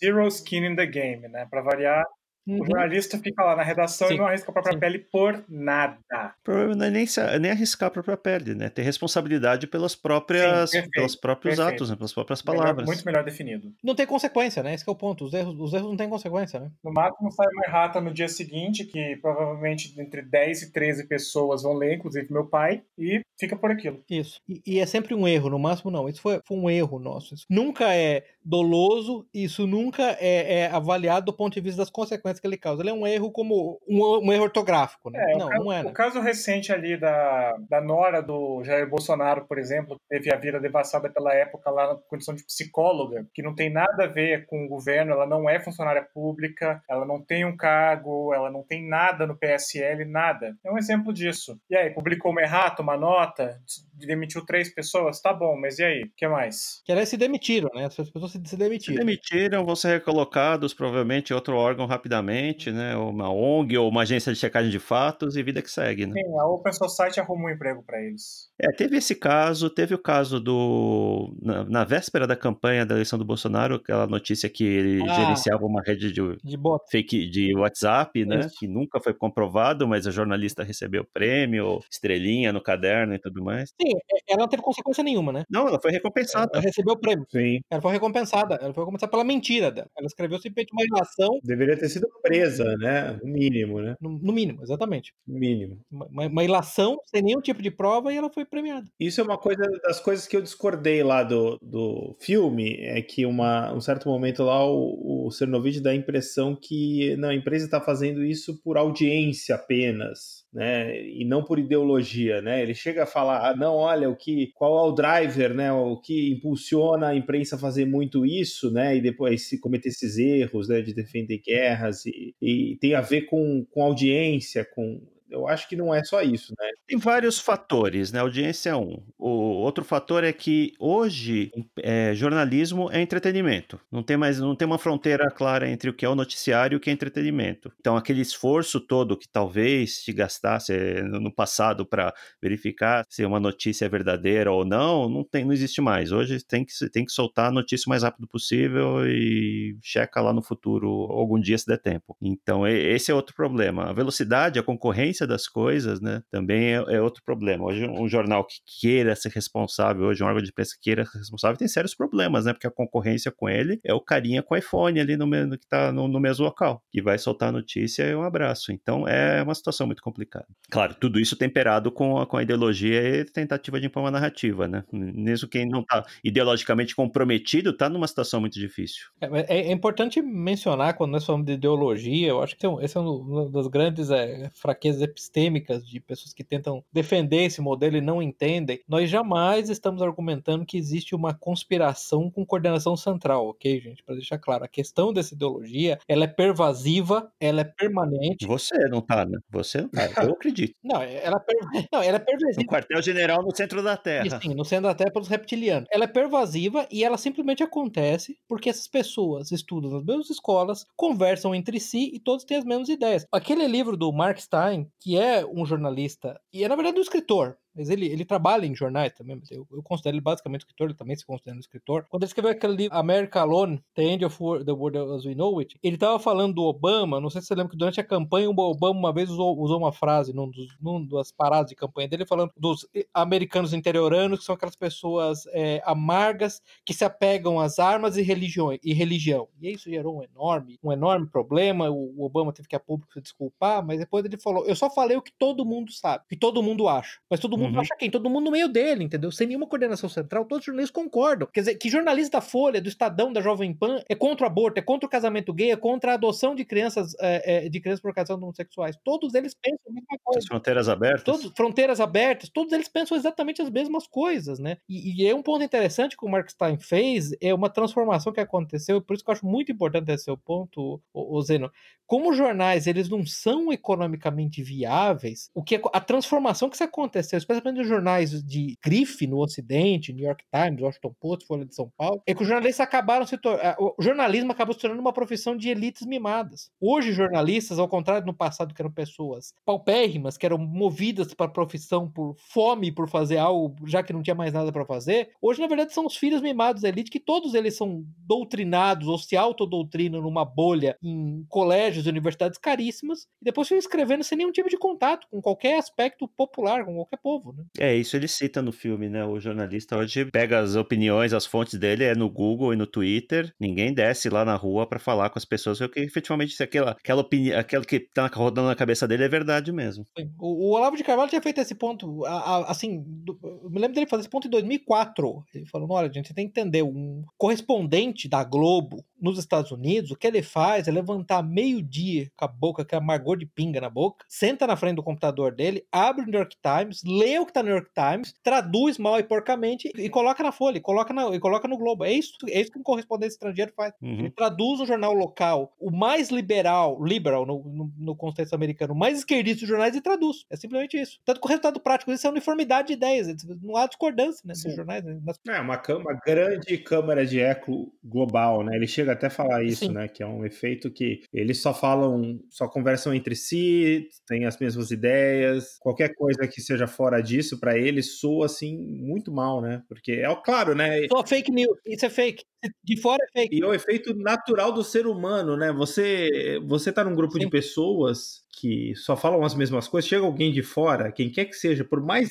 zero skin in the game, né? Para variar, Uhum. O jornalista fica lá na redação Sim. e não arrisca a própria Sim. pele por nada. O problema não é nem, nem arriscar a própria pele, né? Ter responsabilidade pelas próprias, Sim, pelos próprios perfeito. atos, né? pelas próprias palavras. Melhor, muito melhor definido. Não tem consequência, né? Esse é o ponto. Os erros, os erros não têm consequência, né? No máximo sai uma errata no dia seguinte, que provavelmente entre 10 e 13 pessoas vão ler, inclusive meu pai, e fica por aquilo. Isso. E, e é sempre um erro, no máximo não. Isso foi, foi um erro nosso. Isso nunca é doloso, isso nunca é, é avaliado do ponto de vista das consequências que ele causa. Ele é um erro como um, um erro ortográfico, né? É, não, caso, não é. Né? O caso recente ali da, da Nora do Jair Bolsonaro, por exemplo, que teve a vida devassada pela época lá na condição de psicóloga, que não tem nada a ver com o governo, ela não é funcionária pública, ela não tem um cargo, ela não tem nada no PSL, nada. É um exemplo disso. E aí, publicou uma errata, uma nota, demitiu três pessoas, tá bom, mas e aí? O que mais? Que elas se demitiram, né? As pessoas se demitiram. Se demitiram, vão ser recolocados provavelmente em outro órgão rapidamente, né? uma ONG ou uma agência de checagem de fatos e vida que segue, né? Sim, a Open Society arrumou um emprego para eles. É, teve esse caso, teve o caso do. Na, na, véspera da campanha da eleição do Bolsonaro, aquela notícia que ele ah, gerenciava uma rede de, de fake de WhatsApp, né? Isso. Que nunca foi comprovado, mas a jornalista recebeu prêmio, estrelinha no caderno e tudo mais. Sim, ela não teve consequência nenhuma, né? Não, ela foi recompensada. Ela recebeu o prêmio. Sim. Ela foi recompensada. Ela foi recompensada pela mentira dela. Ela escreveu simplesmente uma ilação. Deveria ter sido presa, né? No mínimo, né? No, no mínimo, exatamente. Mínimo. Uma, uma, ilação sem nenhum tipo de prova e ela foi premiada. Isso é uma coisa das coisas que eu discordei lá do, do filme, é que uma, um certo momento lá o, o Cernovich dá a impressão que não, a empresa está fazendo isso por audiência apenas né, e não por ideologia, né? Ele chega a falar, ah, não, olha, o que, qual é o driver, né, o que impulsiona a imprensa a fazer muito isso, né, e depois se cometer esses erros, né, de defender guerras e, e tem a ver com, com audiência, com eu acho que não é só isso, né? Tem vários fatores, né? Audiência é um. O outro fator é que hoje é, jornalismo é entretenimento. Não tem mais, não tem uma fronteira clara entre o que é o noticiário e o que é entretenimento. Então aquele esforço todo que talvez se gastasse eh, no passado para verificar se uma notícia é verdadeira ou não, não tem, não existe mais. Hoje tem que tem que soltar a notícia o mais rápido possível e checa lá no futuro algum dia se der tempo. Então esse é outro problema. A velocidade, a concorrência das coisas, né, também é, é, outro problema. Hoje, um jornal que queira ser responsável, hoje um órgão de imprensa que queira ser responsável, tem sérios problemas, né, porque a concorrência com ele é o carinha com o iPhone ali no, que está no, no, mesmo local, que vai soltar a notícia e um abraço. Então, é uma situação muito complicada. Claro, tudo isso temperado com a, com a ideologia e tentativa de impor uma narrativa, né. Mesmo quem não está ideologicamente comprometido, está numa situação muito difícil. É, é, é, importante mencionar, quando nós falamos de ideologia, eu acho que esse é um das grandes é, fraquezas epistêmicas de pessoas que tentam defender esse modelo e não entendem, nós jamais estamos argumentando que existe uma conspiração com coordenação central, ok, gente? Para deixar claro, a questão dessa ideologia, ela é pervasiva, ela é permanente. Você não tá, né? Você não tá, eu acredito. não, ela, per... não, ela é pervasiva. No quartel-general no centro da Terra. sim, no centro da Terra pelos reptilianos. Ela é pervasiva e ela simplesmente acontece porque essas pessoas estudam nas mesmas escolas, conversam entre si e todos têm as mesmas ideias. Aquele livro do Mark Stein, que é um jornalista, e é na verdade um escritor, mas ele, ele trabalha em jornais também, eu, eu considero ele basicamente escritor, ele também se considera um escritor. Quando ele escreveu aquele livro America Alone, The End of the World as We Know It, ele estava falando do Obama, não sei se você lembra que durante a campanha o Obama uma vez usou, usou uma frase num, dos, num das paradas de campanha dele, falando dos americanos interioranos, que são aquelas pessoas é, amargas que se apegam às armas e, religiões, e religião. E isso gerou um enorme, um enorme problema, o, o Obama teve que a público se desculpar, mas depois ele falou, eu só falei o que todo mundo sabe, que todo mundo acha, mas todo mundo mundo uhum. acha quem? Todo mundo no meio dele, entendeu? Sem nenhuma coordenação central, todos os jornalistas concordam. Quer dizer, que jornalista da Folha, do Estadão, da Jovem Pan, é contra o aborto, é contra o casamento gay, é contra a adoção de crianças, é, é, de crianças por ocasião homossexuais. Todos eles pensam a mesma coisa. As fronteiras abertas? Todos, fronteiras abertas, todos eles pensam exatamente as mesmas coisas, né? E, e é um ponto interessante que o Mark Stein fez, é uma transformação que aconteceu, por isso que eu acho muito importante esse seu ponto, o, o Zeno. Como os jornais, eles não são economicamente viáveis, o que é, a transformação que se aconteceu, especialmente nos jornais de grife no Ocidente, New York Times, Washington Post, Folha de São Paulo, é que os jornalistas acabaram se tornando. O jornalismo acabou se tornando uma profissão de elites mimadas. Hoje, jornalistas, ao contrário no passado, que eram pessoas paupérrimas, que eram movidas para a profissão por fome, por fazer algo, já que não tinha mais nada para fazer, hoje, na verdade, são os filhos mimados da elite, que todos eles são doutrinados ou se autodoutrinam numa bolha em colégios e universidades caríssimas, e depois ficam escrevendo sem nenhum tipo de contato com qualquer aspecto popular, com qualquer povo. Né? É, isso ele cita no filme, né? O jornalista hoje pega as opiniões, as fontes dele é no Google e no Twitter. Ninguém desce lá na rua para falar com as pessoas que efetivamente se aquela, aquela opinião, aquela que tá rodando na cabeça dele é verdade mesmo. O, o Olavo de Carvalho tinha feito esse ponto, a, a, assim, do, eu me lembro dele fazer esse ponto em 2004. Ele falou: olha, gente, você tem que entender, um correspondente da Globo nos Estados Unidos, o que ele faz é levantar meio-dia com a boca, com a amargor de pinga na boca, senta na frente do computador dele, abre o New York Times, lê o que tá no New York Times, traduz mal e porcamente e coloca na folha, e coloca, na, e coloca no Globo. É isso, é isso que um correspondente estrangeiro faz. Uhum. Ele traduz um jornal local, o mais liberal, liberal no, no, no contexto americano, o mais esquerdista dos jornais e traduz. É simplesmente isso. Tanto que o resultado prático disso é uniformidade de ideias. Não há discordância né, nesses jornais. Né? É uma, uma grande câmara de eco global, né? Ele chega até a falar isso, Sim. né? Que é um efeito que eles só falam, só conversam entre si, têm as mesmas ideias. Qualquer coisa que seja fora disso, para eles, soa assim muito mal, né? Porque é claro, né? Soa fake news, isso é fake. De fora é fake. E é o efeito natural do ser humano, né? Você, você tá num grupo Sim. de pessoas que só falam as mesmas coisas, chega alguém de fora, quem quer que seja, por mais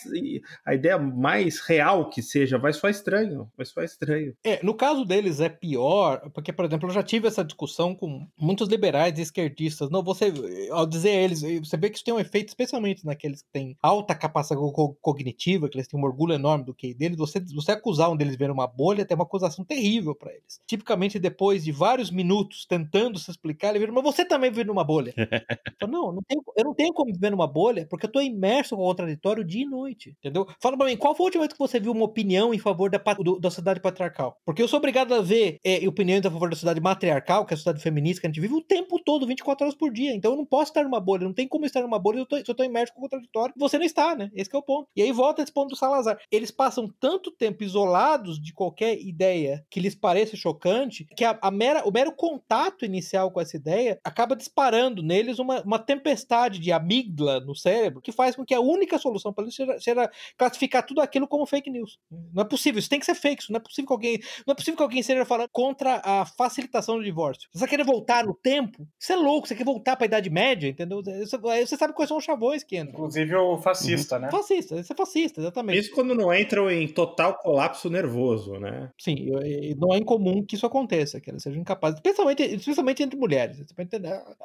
a ideia mais real que seja, vai soar estranho, vai soar estranho. É, no caso deles é pior, porque, por exemplo, eu já tive essa discussão com muitos liberais e esquerdistas. Não, você, ao dizer a eles, você vê que isso tem um efeito, especialmente naqueles que têm alta capacidade cognitiva, que eles têm um orgulho enorme do que deles, você, você acusar um deles ver uma bolha, tem uma acusação terrível para eles. Tipicamente, depois de vários minutos tentando se explicar, ele vira, mas você também vive numa bolha. então, não, não tenho, eu não tenho como viver numa bolha, porque eu tô imerso com o contraditório dia e noite, entendeu? Fala pra mim, qual foi a última vez que você viu uma opinião em favor da, do, da sociedade patriarcal? Porque eu sou obrigado a ver é, opiniões a favor da sociedade matriarcal, que é a sociedade feminista que a gente vive o tempo todo, 24 horas por dia. Então eu não posso estar numa bolha, não tem como estar numa bolha se eu tô imerso com o contraditório. Você não está, né? Esse é o ponto. E aí volta esse ponto do Salazar. Eles passam tanto tempo isolados de qualquer ideia que lhes pareça chocante, que a, a mera, o mero contato inicial com essa ideia acaba disparando neles uma, uma tempestade de amígdala no cérebro que faz com que a única solução para eles seja, seja, classificar tudo aquilo como fake news. Não é possível, isso tem que ser fake, isso não é possível que alguém, não é possível que alguém seja falando contra a facilitação do divórcio. Você quer voltar no tempo? Você é louco, você quer voltar para a Idade Média, entendeu? Você, você sabe quais são os chavões que entram. Inclusive o fascista, uhum. né? Fascista, isso é fascista, exatamente. Isso quando não entram em total colapso nervoso, né? Sim, não é incomum que isso aconteça, que elas sejam incapazes, especialmente, especialmente entre mulheres.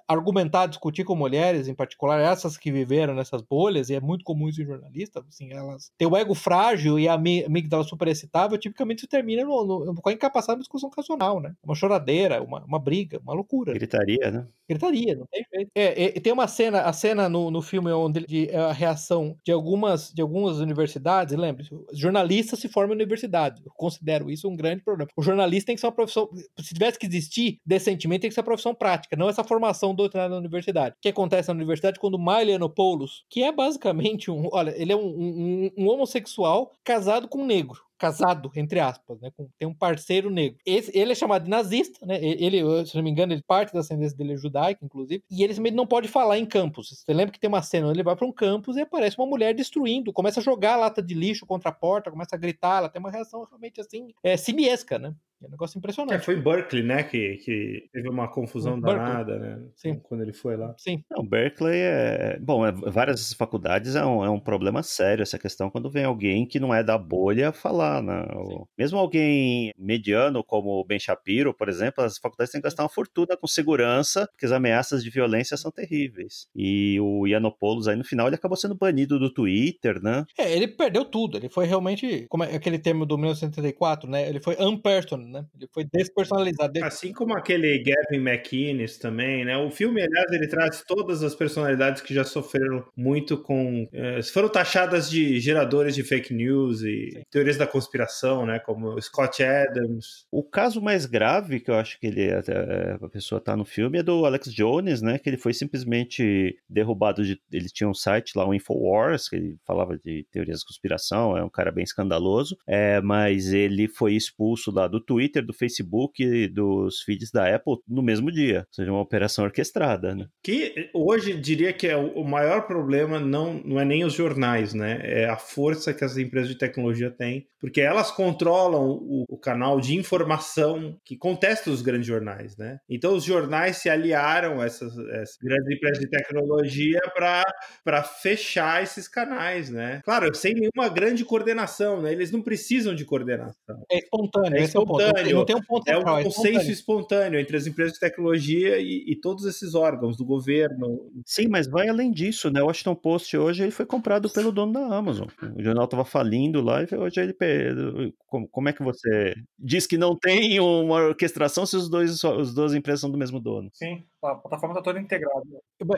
Argumentar, discutir com mulheres, em particular essas que viveram nessas bolhas, e é muito comum isso em jornalistas, assim, elas têm o ego frágil e a amígdala super excitável, tipicamente isso termina no, no, com a incapacidade de discussão racional, né? Uma choradeira, uma, uma briga, uma loucura. Gritaria, né? Gritaria, não tem jeito. É, é, tem uma cena, a cena no, no filme onde de, é a reação de algumas, de algumas universidades, lembre-se, jornalistas se formam em universidade. Eu considero isso um grande problema. O jornalista tem que ser uma profissão, se tivesse que existir decentemente, tem que ser uma profissão prática, não essa formação doutrinária na universidade. O que acontece na universidade quando Milo Yiannopoulos, que é basicamente um, olha, ele é um, um, um homossexual casado com um negro casado, entre aspas, né? Com, tem um parceiro negro. Esse, ele é chamado de nazista, né? Ele, se não me engano, ele parte da ascendência dele é judaica, inclusive. E ele não pode falar em campus. Você lembra que tem uma cena onde ele vai para um campus e aparece uma mulher destruindo, começa a jogar lata de lixo contra a porta, começa a gritar, ela tem uma reação realmente assim, é, simiesca, né? É um negócio impressionante. É, foi em Berkeley, né? Que, que teve uma confusão danada, né? Sim. Quando ele foi lá. Sim. Não, Berkeley é. Bom, é, várias faculdades é um, é um problema sério essa questão quando vem alguém que não é da bolha falar, né? Mesmo alguém mediano, como o Ben Shapiro, por exemplo, as faculdades têm que gastar uma fortuna com segurança, porque as ameaças de violência são terríveis. E o Yiannopoulos aí no final ele acabou sendo banido do Twitter, né? É, ele perdeu tudo. Ele foi realmente, como é aquele termo do 1974, né? Ele foi unpersonal, né? Ele foi despersonalizado. Assim como aquele Gavin McInnes também, né? O filme, aliás, ele traz todas as personalidades que já sofreram muito com. Eh, foram taxadas de geradores de fake news e Sim. teorias da conspiração, né? Como Scott Adams. O caso mais grave que eu acho que ele eh, a pessoa tá no filme é do Alex Jones, né? Que ele foi simplesmente derrubado de. Ele tinha um site lá, o Infowars, que ele falava de teorias da conspiração, é um cara bem escandaloso. É, mas ele foi expulso lá do Twitter, do Facebook, e dos feeds da Apple no mesmo dia. Ou seja, uma operação orquestrada, né? Que hoje diria que é o maior problema não, não é nem os jornais, né? É a força que as empresas de tecnologia têm, porque elas controlam o, o canal de informação que contesta os grandes jornais, né? Então os jornais se aliaram a essas, essas grandes empresas de tecnologia para fechar esses canais, né? Claro, sem nenhuma grande coordenação, né? Eles não precisam de coordenação. É espontâneo, é espontâneo. É, não tem um ponto é um é consenso espontâneo. espontâneo entre as empresas de tecnologia e, e, todos esses órgãos do governo. Sim, mas vai além disso, né? O Washington Post hoje ele foi comprado pelo dono da Amazon. O jornal estava falindo lá e hoje ele como, como é que você diz que não tem uma orquestração se os dois os duas empresas são do mesmo dono? Sim, a plataforma está toda integrada.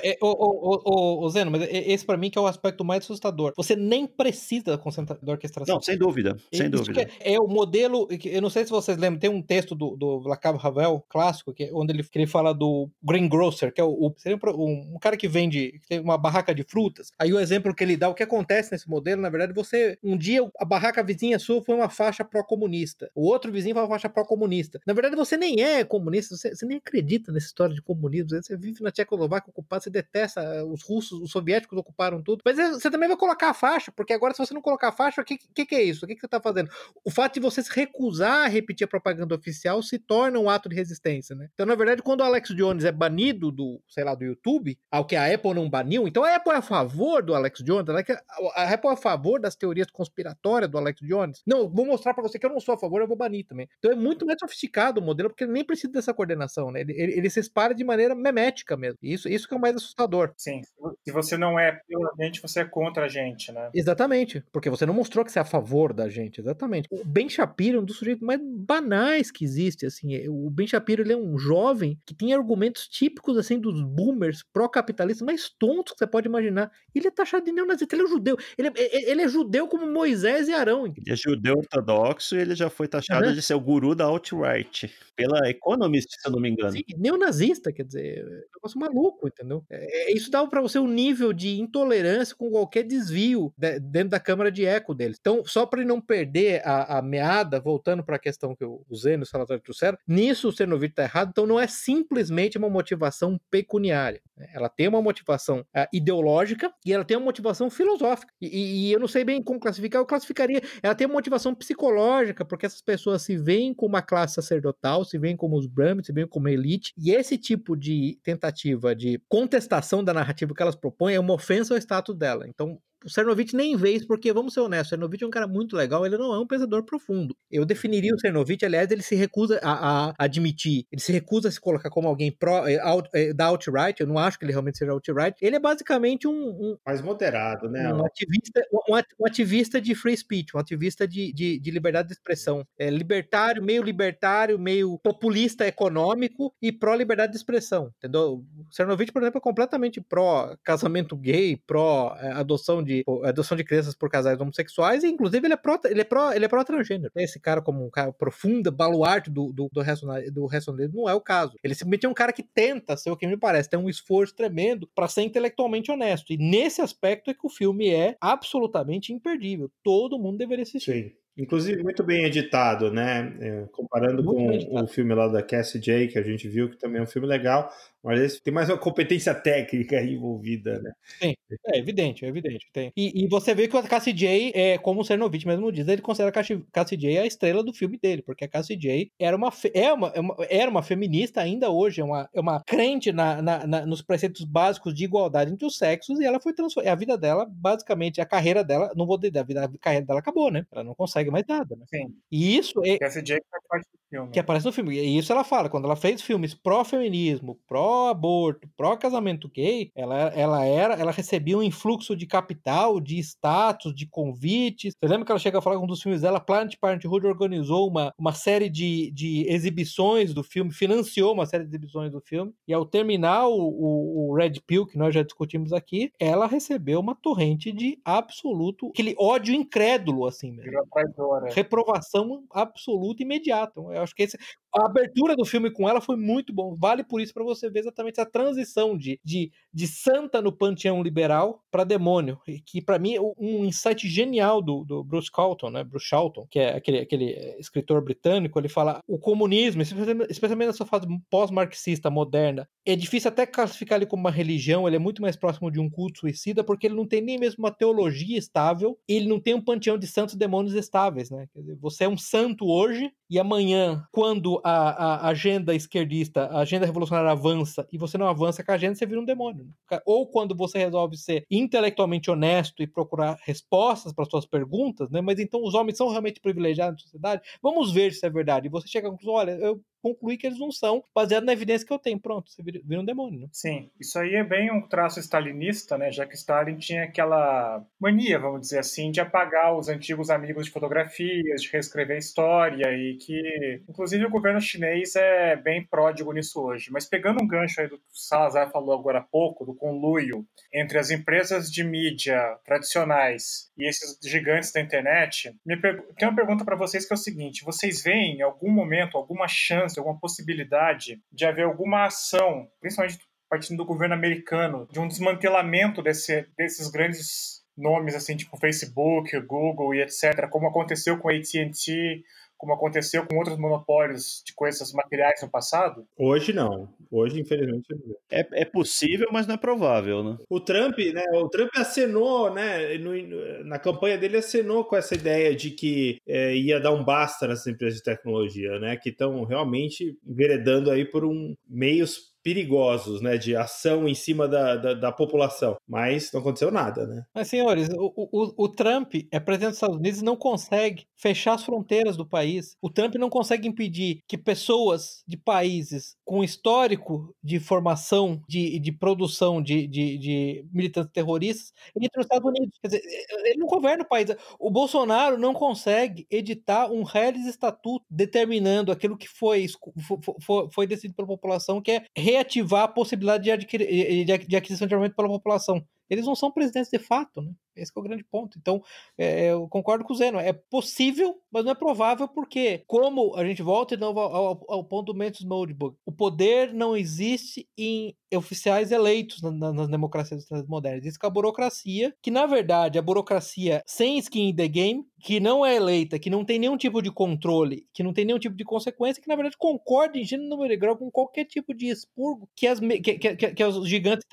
É, o, o, o, o, Zeno, mas esse para mim que é o aspecto mais assustador. Você nem precisa da, orquestração. Não, sem dúvida, sem Isso dúvida. É, é, o modelo, eu não sei se vocês lembram, tem um texto do, do Lacab Ravel, clássico, que, é onde ele, que ele fala do greengrocer, que é o, o um, um, cara que vende, que tem uma barraca de frutas. Aí o exemplo que ele dá, o que acontece nesse modelo, na verdade, você, um dia a barraca vizinha sua foi uma faixa pró-comunista, o outro vizinho foi uma faixa pró-comunista. Na verdade, você nem é comunista, você, você nem acredita nessa história de comunismo, você vive na Tchecoslováquia ocupada, você detesta eh, os russos, os soviéticos ocuparam tudo, mas eh, você também vai colocar a faixa, porque agora se você não colocar a faixa, o que, que, que, é isso? O que, que você está fazendo? O fato de você se recusar a repetir a propaganda oficial se torna um ato de resistência, né? Então, na verdade, quando o Alex Jones é banido do, sei lá, do YouTube, ao que a Apple não baniu, então a Apple é a favor do Alex Jones, a Apple é a favor das teorias conspiratórias do Alex Jones. Não, vou mostrar para você que eu não sou a favor, eu vou banir também. Então é muito mais sofisticado o modelo, porque ele nem precisa dessa coordenação, né? Ele, ele, ele se espalha de maneira memética mesmo. Isso, isso que é o mais assustador. Sim. Se você não é pela gente, você é contra a gente, né? Exatamente. Porque você não mostrou que você é a favor da gente. Exatamente. O Ben Shapiro é um dos sujeitos mais banais que existe, assim. É, o Ben Shapiro, ele é um jovem que tem argumentos típicos, assim, dos boomers pró-capitalistas mais tontos que você pode imaginar. Ele é taxado de neonazista, ele é judeu. Ele é, ele é judeu como Moisés e Arão. Ele é judeu ortodoxo e ele já foi taxado uhum. de ser o guru da alt-right. Pela Economist, se eu não me engano. Sim, neonazista, quer dizer, é um negócio maluco, entendeu? É, é isso dá para você um nível de intolerância com qualquer desvio de, dentro da câmara de eco deles. Então, só para ele não perder a, a meada, voltando para a questão que o Zeno e o Salazar trouxeram, nisso o Cernovich está errado, então não é simplesmente uma motivação pecuniária. Ela tem uma motivação uh, ideológica e ela tem uma motivação filosófica. E, e, eu não sei bem como classificar, eu classificaria. Ela tem uma motivação psicológica, porque essas pessoas se veem como uma classe sacerdotal, se veem como os Brahmins, se veem como elite, e esse tipo de tentativa de contestação da narrativa que elas propõem é uma ofensa ao status dela. Então, o Cernovich nem vê isso, porque, vamos ser honestos, o Cernovich é um cara muito legal, ele não é um pensador profundo. Eu definiria o Cernovich, aliás, ele se recusa a, a admitir, ele se recusa a se colocar como alguém pró, é, out, é, da alt-right, eu não acho que ele realmente seja alt-right. Ele é basicamente um, um. Mais moderado, né? Um ativista, um, um ativista de free speech, um ativista de, de, de liberdade de expressão. É libertário, meio libertário, meio populista econômico e pró-liberdade de expressão, entendeu? O Cernovich, por exemplo, é completamente pró-casamento gay, pró-adoção é, de de adoção de crianças por casais homossexuais, e inclusive ele é pró, ele é pró, ele é pró transgênero. Esse cara como um cara profunda, baluarte do, do, do, dele, não é o caso. Ele simplesmente é um cara que tenta ser o que me parece, tem um esforço tremendo para ser intelectualmente honesto. E nesse aspecto é que o filme é absolutamente imperdível. Todo mundo deveria assistir. Sim. Inclusive, muito bem editado, né? É, comparando muito com o filme lá da Cassie J, que a gente viu, que também é um filme legal, mas esse tem mais uma competência técnica envolvida, né? Sim, é evidente, é evidente. Tem. E, e você vê que a Cassie J, é, como o Cernovich mesmo diz, ele considera a Cassie J a estrela do filme dele, porque a Cassie J era uma, é uma, é uma, era uma feminista ainda hoje, é uma, é uma crente na, na, na, nos preceitos básicos de igualdade entre os sexos, e ela foi transformada. A vida dela, basicamente, a carreira dela, não vou dizer, a, vida, a carreira dela acabou, né? Ela não consegue mais nada, né? Sim. E isso é. Cassie J faz parte do filme. Que aparece no filme. E isso ela fala, quando ela fez filmes pró-feminismo, pró-aborto, pró-casamento gay, ela, ela era, ela recebia um influxo de capital, de status, de convites. Você lembra que ela chega a falar com um dos filmes dela, Planet Parenthood organizou uma, uma série de, de exibições do filme, financiou uma série de exibições do filme, e ao terminar o, o, Red Pill, que nós já discutimos aqui, ela recebeu uma torrente de absoluto, aquele ódio incrédulo, assim mesmo. Reprovação absoluta imediata. Eu acho que esse, a abertura do filme com ela foi muito bom. Vale por isso para você ver exatamente a transição de, de, de santa no panteão liberal para demônio. Que para mim é um insight genial do, do Bruce Carlton, né? Bruce Charlton, que é aquele, aquele escritor britânico. Ele fala o comunismo, especialmente nessa fase pós-marxista moderna, é difícil até classificar ele como uma religião. Ele é muito mais próximo de um culto suicida porque ele não tem nem mesmo uma teologia estável. Ele não tem um panteão de santos e demônios estáveis, né? Dizer, você é um santo hoje e amanhã, quando a, a, agenda esquerdista, a agenda revolucionária avança e você não avança com a agenda, você vira um demônio. Né? Ou quando você resolve ser intelectualmente honesto e procurar respostas para suas perguntas, né? Mas então os homens são realmente privilegiados na sociedade? Vamos ver se é verdade. E você chega à conclusão, olha, eu concluir que eles não são, baseado na evidência que eu tenho. Pronto, você vira, vira um demônio. Né? Sim, isso aí é bem um traço stalinista, né? Já que Stalin tinha aquela mania, vamos dizer assim, de apagar os antigos amigos de fotografias, de reescrever a história e que, inclusive, o governo chinês é bem pródigo nisso hoje. Mas pegando um gancho aí do que o Salazar falou agora há pouco, do conluio entre as empresas de mídia tradicionais e esses gigantes da internet, per... tenho uma pergunta para vocês que é o seguinte: vocês veem em algum momento alguma chance, alguma possibilidade de haver alguma ação, principalmente partindo do governo americano, de um desmantelamento desse, desses grandes nomes assim, tipo Facebook, Google e etc., como aconteceu com AT&T, como aconteceu com outros monopólios de coisas materiais no passado? Hoje não. Hoje, infelizmente, não. É, é possível, mas não é provável, né? O Trump, né? O Trump acenou, né? No, na campanha dele acenou com essa ideia de que é, ia dar um basta nessas empresas de tecnologia, né? Que estão realmente enveredando aí por um meios perigosos, né, de ação em cima da, da, da, população, mas não aconteceu nada, né? Mas, senhores, o, o, o Trump é presidente dos Estados Unidos e não consegue fechar as fronteiras do país. O Trump não consegue impedir que pessoas de países com histórico de formação, de, de produção de, de, de militantes terroristas entrem nos Estados Unidos. Quer dizer, ele não governa o país. O Bolsonaro não consegue editar um reles estatuto determinando aquilo que foi, foi, foi decidido pela população, que é reativar a possibilidade de, adquirir, de aquisição de armamento pela população. Eles não são presidentes de fato, né? Esse é o grande ponto. Então, é, eu concordo com o Zeno. É possível, mas não é provável, porque, como a gente volta de novo ao, ao, ao ponto do Mendes Moldbug, o poder não existe em oficiais eleitos na, na, nas democracias modernas. Existe a burocracia, que na verdade a burocracia sem skin in the game, que não é eleita, que não tem nenhum tipo de controle, que não tem nenhum tipo de consequência, que na verdade concorda em gênero número grau com qualquer tipo de expurgo que, as, que, que, que, que os gigantes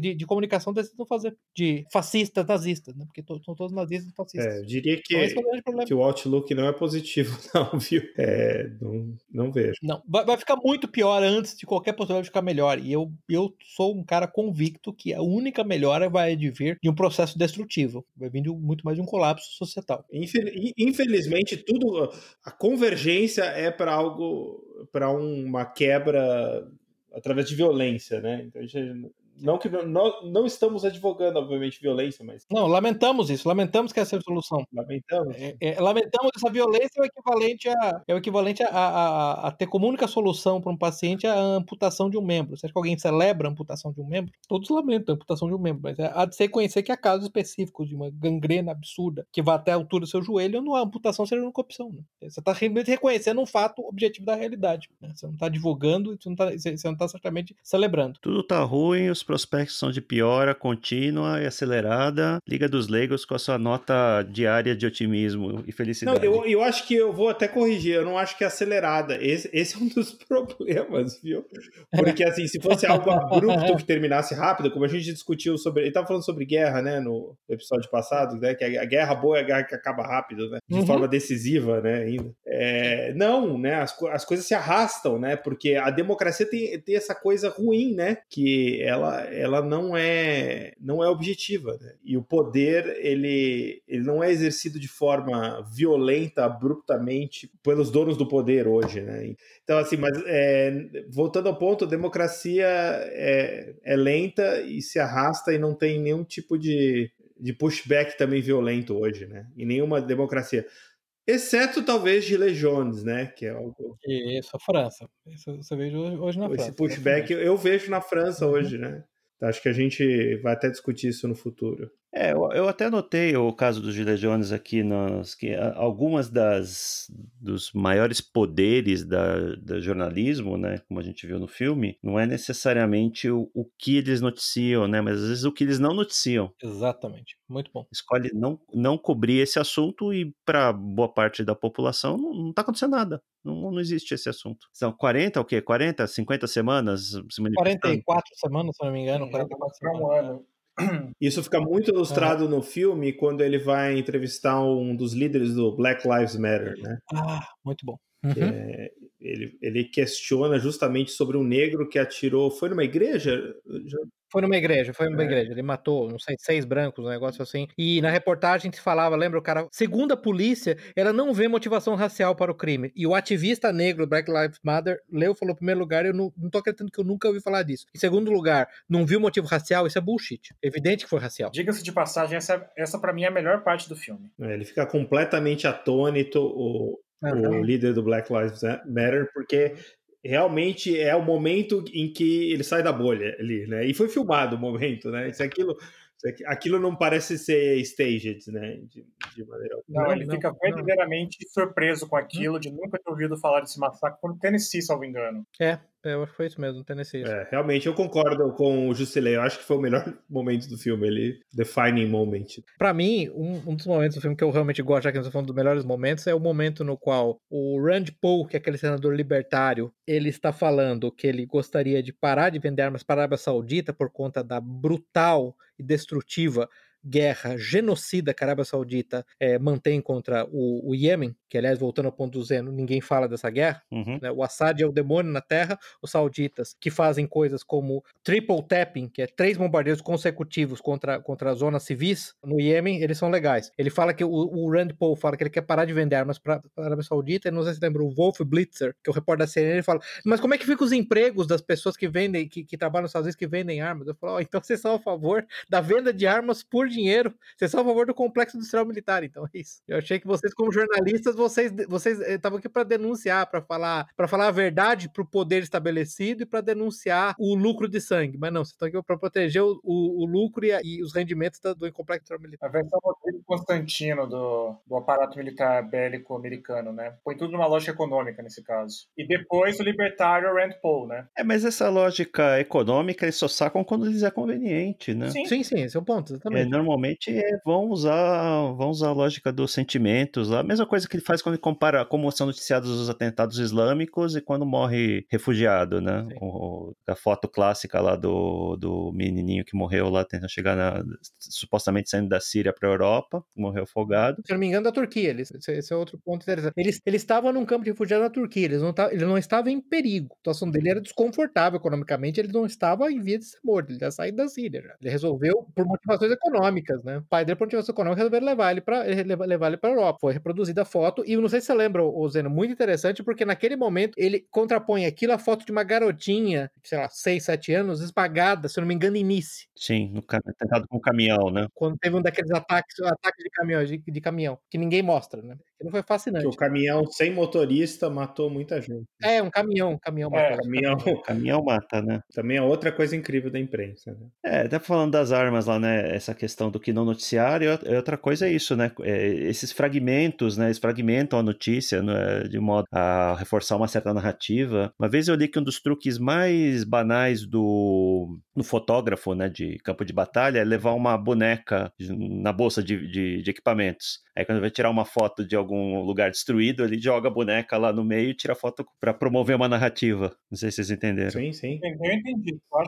de, de comunicação decidam fazer, de fascistas, nazistas, né? Porque to, são todos nazistas e fascistas. É, eu diria que, então, é que o outlook não é positivo, não, viu? É, não, não vejo. Não, vai, vai ficar muito pior antes de qualquer possibilidade de ficar melhor. E eu, eu sou um cara convicto que a única melhora vai advir de um processo destrutivo. Vai vir de, muito mais de um colapso societal. Infelizmente, tudo. A convergência é para algo. para uma quebra através de violência, né? Então a gente não que não, não estamos advogando, obviamente, violência, mas. Não, lamentamos isso, lamentamos que essa é a solução. Lamentamos. É, é, lamentamos essa violência é o equivalente a, é o equivalente a, a, a ter como única solução para um paciente a amputação de um membro. Você acha que alguém celebra a amputação de um membro? Todos lamentam a amputação de um membro, mas é, há de se reconhecer que há casos específicos de uma gangrena absurda que vai até a altura do seu joelho, a amputação seria uma opção. Né? Você está reconhecendo um fato objetivo da realidade. Né? Você não está divulgando, você não está não tá certamente celebrando. Tudo está ruim, os prospectos são de piora contínua e acelerada. Liga dos Leigos com a sua nota diária de otimismo e felicidade. Não, eu, eu acho que eu vou até corrigir, eu não acho que é acelerada. Esse, esse é um dos problemas, viu? Porque, assim, se fosse algo abrupto que terminasse rápido, como a gente discutiu sobre. Ele tava falando sobre guerra, né, no episódio passado, né? Que a guerra boa é a guerra que acaba rápido, né? De uhum. forma decisiva, né, ainda. É, não, né? As, as coisas se arrastam, né? Porque a democracia tem, tem essa coisa ruim, né? Que ela, ela não é não é objetiva, né? E o poder, ele, ele não é exercido de forma violenta, abruptamente, pelos donos do poder hoje, né? Então, assim, mas é, voltando ao ponto, a democracia é, é lenta e se arrasta e não tem nenhum tipo de, de pushback também violento hoje, né? E nenhuma democracia. Exceto talvez de legiões, né? Que é algo. Isso, a França. Isso você vê hoje na Esse França. Esse pushback eu vejo na França uhum. hoje, né? Acho que a gente vai até discutir isso no futuro. É, eu, eu até notei o caso dos Gilets Jones aqui, nos, que algumas das dos maiores poderes da, da jornalismo, né, como a gente viu no filme, não é necessariamente o, o que eles noticiam, né, mas às vezes o que eles não noticiam. Exatamente, muito bom. Escolhe não, não cobrir esse assunto e para boa parte da população não está acontecendo nada. Não, não existe esse assunto. São 40, o quê? 40, 50 semanas se 44 semanas, se não me engano. 44 semanas. Um ano. Isso fica muito ilustrado no filme quando ele vai entrevistar um dos líderes do Black Lives Matter, né? Ah, muito bom. Uhum. É, ele, ele questiona justamente sobre um negro que atirou. Foi numa igreja? Foi numa igreja, foi numa é. igreja. Ele matou, não sei, seis brancos, um negócio assim. E na reportagem se falava, lembra o cara, segundo a polícia, ela não vê motivação racial para o crime. E o ativista negro, Black Lives Matter, leu, falou, em primeiro lugar, eu não, não tô acreditando que eu nunca ouvi falar disso. Em segundo lugar, não viu motivo racial, isso é bullshit. Evidente que foi racial. Diga-se de passagem, essa, essa para mim é a melhor parte do filme. É, ele fica completamente atônito, o, o líder do Black Lives Matter, porque realmente é o momento em que ele sai da bolha ali, né? E foi filmado o momento, né? Isso aquilo, isso aquilo não parece ser staged, né? De, de maneira não, não, ele não, fica verdadeiramente surpreso com aquilo, de nunca ter ouvido falar desse massacre no Tennessee, salvo engano. É, é, eu acho que foi isso mesmo, Tennessee. É, realmente, eu concordo com o Juscelê. Eu acho que foi o melhor momento do filme, ele defining moment. Para mim, um, um, dos momentos do filme que eu realmente gosto, já que nós estamos falando dos melhores momentos, é o momento no qual o Rand Paul, que é aquele senador libertário, ele está falando que ele gostaria de parar de vender armas para a Arábia Saudita por conta da brutal e destrutiva guerra genocida que a Arábia Saudita é, mantém contra o, o Iêmen, que aliás, voltando ao ponto do Zeno, ninguém fala dessa guerra. Uhum. Né? O Assad é o demônio na terra, os sauditas, que fazem coisas como triple tapping, que é três bombardeios consecutivos contra, contra as zonas civis no Iêmen, eles são legais. Ele fala que o, o Rand Paul fala que ele quer parar de vender armas para a Arábia Saudita, e não sei se lembra, o Wolf Blitzer, que é o repórter da CNN, ele fala, mas como é que ficam os empregos das pessoas que vendem, que, que trabalham nos Estados Unidos, que vendem armas? Eu falo, oh, então vocês são a favor da venda de armas por dinheiro. Vocês são a favor do complexo industrial militar, então é isso. Eu achei que vocês, como jornalistas, vocês vocês estavam aqui para denunciar, para falar, para falar a verdade para o poder estabelecido e para denunciar o lucro de sangue. Mas não, vocês estão aqui para proteger o, o, o, lucro e, e, os rendimentos do complexo industrial militar. A versão Rodrigo Constantino do, do aparato militar bélico americano, né? Põe tudo numa lógica econômica nesse caso. E depois o libertário Rand Paul, né? É, mas essa lógica econômica eles só sacam quando lhes é conveniente, né? Sim, sim, sim esse é o ponto, exatamente. É, normalmente é, vão usar vão usar a lógica dos sentimentos, a mesma coisa que ele faz quando ele compara como são noticiados os atentados islâmicos e quando morre refugiado, né? O, a foto clássica lá do, do menininho que morreu lá tentando chegar na, supostamente saindo da Síria para a Europa, morreu afogado. Se não me engano, da Turquia, eles, esse é outro ponto interessante. Eles, ele estava num campo de refugiados na Turquia, eles não ele não estava em perigo. A situação dele era desconfortável economicamente, ele não estava em via de ser morto, ele já saiu da Síria. Já. Ele resolveu por motivações econômicas, né? O pai dele, por motivações econômicas, resolveu levar ele para levar ele para a Europa. Foi reproduzida a foto e não sei se você lembra, o Zeno, muito interessante, porque naquele momento ele contrapõe aquilo a foto de uma garotinha, sei lá, 6, 7 anos, esmagada, se eu não me engano, em Nice. Sim, no tentado com o caminhão, né? Quando teve um daqueles ataques, ataques de caminhão, de, de caminhão, que ninguém mostra, né? Aquilo foi fascinante. Que o caminhão sem motorista matou muita gente. É, um caminhão, um caminhão É, matou. Caminhão Caminhão mata, né? também é outra coisa incrível da imprensa. Né? É, até falando das armas lá, né? Essa questão do que não noticiar, e outra- e outra coisa é isso, né? é, esses fragmentos, né? Eles fragmentam a notícia né, de modo a reforçar uma certa narrativa. Uma vez eu li que um dos truques mais banais do, do fotógrafo, né? De campo de batalha é levar uma boneca na bolsa de, de, de equipamentos. Aí quando vai tirar uma foto de algum lugar destruído, ele joga a boneca lá no meio e tira a foto para promover uma narrativa. Não sei se vocês entenderam. Sim, sim. Eu entendi. Dá.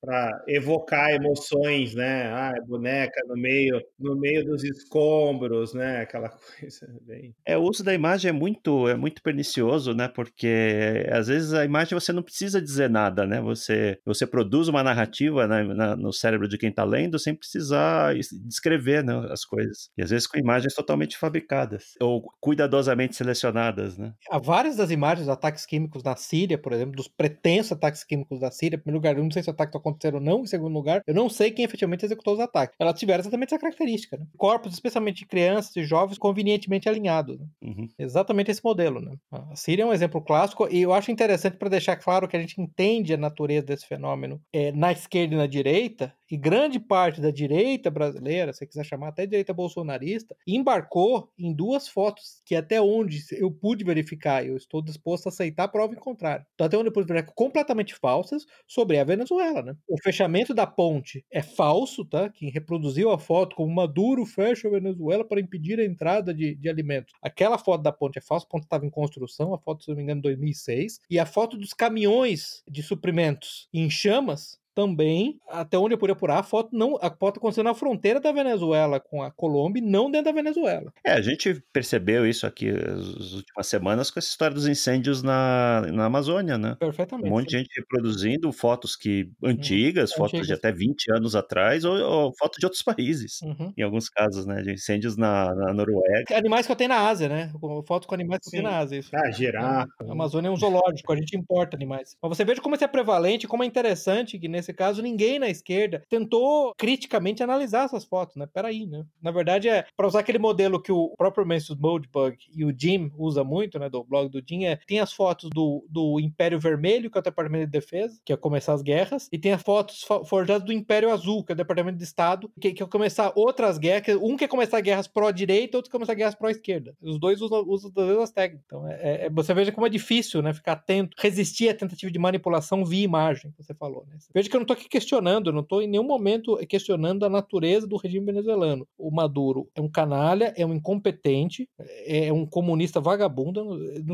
Para evocar emoções, né? Ah, boneca no meio, no meio dos escombros, né? Aquela coisa bem. É, o uso da imagem é muito, é muito pernicioso, né? Porque às vezes a imagem você não precisa dizer nada, né? Você, você produz uma narrativa na- na- no cérebro de quem está lendo sem precisar es- descrever né, as coisas. E às vezes com imagens totalmente fabricadas ou cuidadosamente selecionadas, né? Há várias das imagens dos ataques químicos na Síria, por exemplo, dos pretensos ataques químicos da Síria. Em primeiro lugar, eu não sei se ataques aconteceram ou não. Em segundo lugar, eu não sei quem efetivamente executou os ataques. Elas tiveram exatamente essa característica. Né? Corpos, especialmente de crianças e jovens, convenientemente alinhados. né? Uhum. Exatamente esse modelo. Né? A Síria é um exemplo clássico e eu acho interessante para deixar claro que a gente entende a natureza desse fenômeno é, na esquerda e na direita, e grande parte da direita brasileira, se quiser chamar até direita bolsonarista, embarcou em duas fotos que até onde eu pude verificar, eu estou disposto a aceitar a prova em contrário. Então até onde eu pude verificar, completamente falsas sobre a Venezuela. Né? O fechamento da ponte é falso, tá? Quem reproduziu a foto como Maduro fecha a Venezuela para impedir a entrada de, de alimentos. Aquela foto da ponte é falsa, a ponte estava em construção, a foto, se não me engano, 2006. E a foto dos caminhões de suprimentos em chamas também, até onde eu pude apurar, a foto não, a foto aconteceu na fronteira da Venezuela com a Colômbia e não dentro da Venezuela. É, a gente percebeu isso aqui as últimas semanas com essa história dos incêndios na, na Amazônia, né? Perfeitamente. Um monte de gente reproduzindo fotos que antigas, fotos de antigas. até 20 anos atrás, ou, ou fotos de outros países. Uhum. Em alguns casos, né? De incêndios na, na Noruega. Animais que eu tenho na Ásia, né? Foto com animais que eu Sim. tenho na Ásia. Isso. Ah, girafa. A Amazônia é um zoológico, a gente importa animais. Mas você veja como isso é prevalente, como é interessante que, nesse caso, ninguém na esquerda tentou criticamente analisar essas fotos, né? Peraí, né? Na verdade, é para usar aquele modelo que o próprio Mendes Moldbug e o Jim usa muito, né? Do blog do Jim, é tem as fotos do, do Império Vermelho, que é o Departamento de Defesa, que é começar as guerras, e tem as fotos fo- forjadas do Império Azul, que é o Departamento de Estado, que, que é começar outras guerras, um quer começar guerras pró-direita, outro quer começar guerras pró-esquerda. Os dois usam, usam das mesmas técnicas. Então, é, é- você veja como é difícil, né? Ficar atento, resistir à tentativa de manipulação via imagem, que você falou, né? Veja que eu não estou aqui questionando, eu não estou em nenhum momento questionando a natureza do regime venezuelano. O Maduro é um canalha, é um incompetente, é um comunista vagabundo. Eu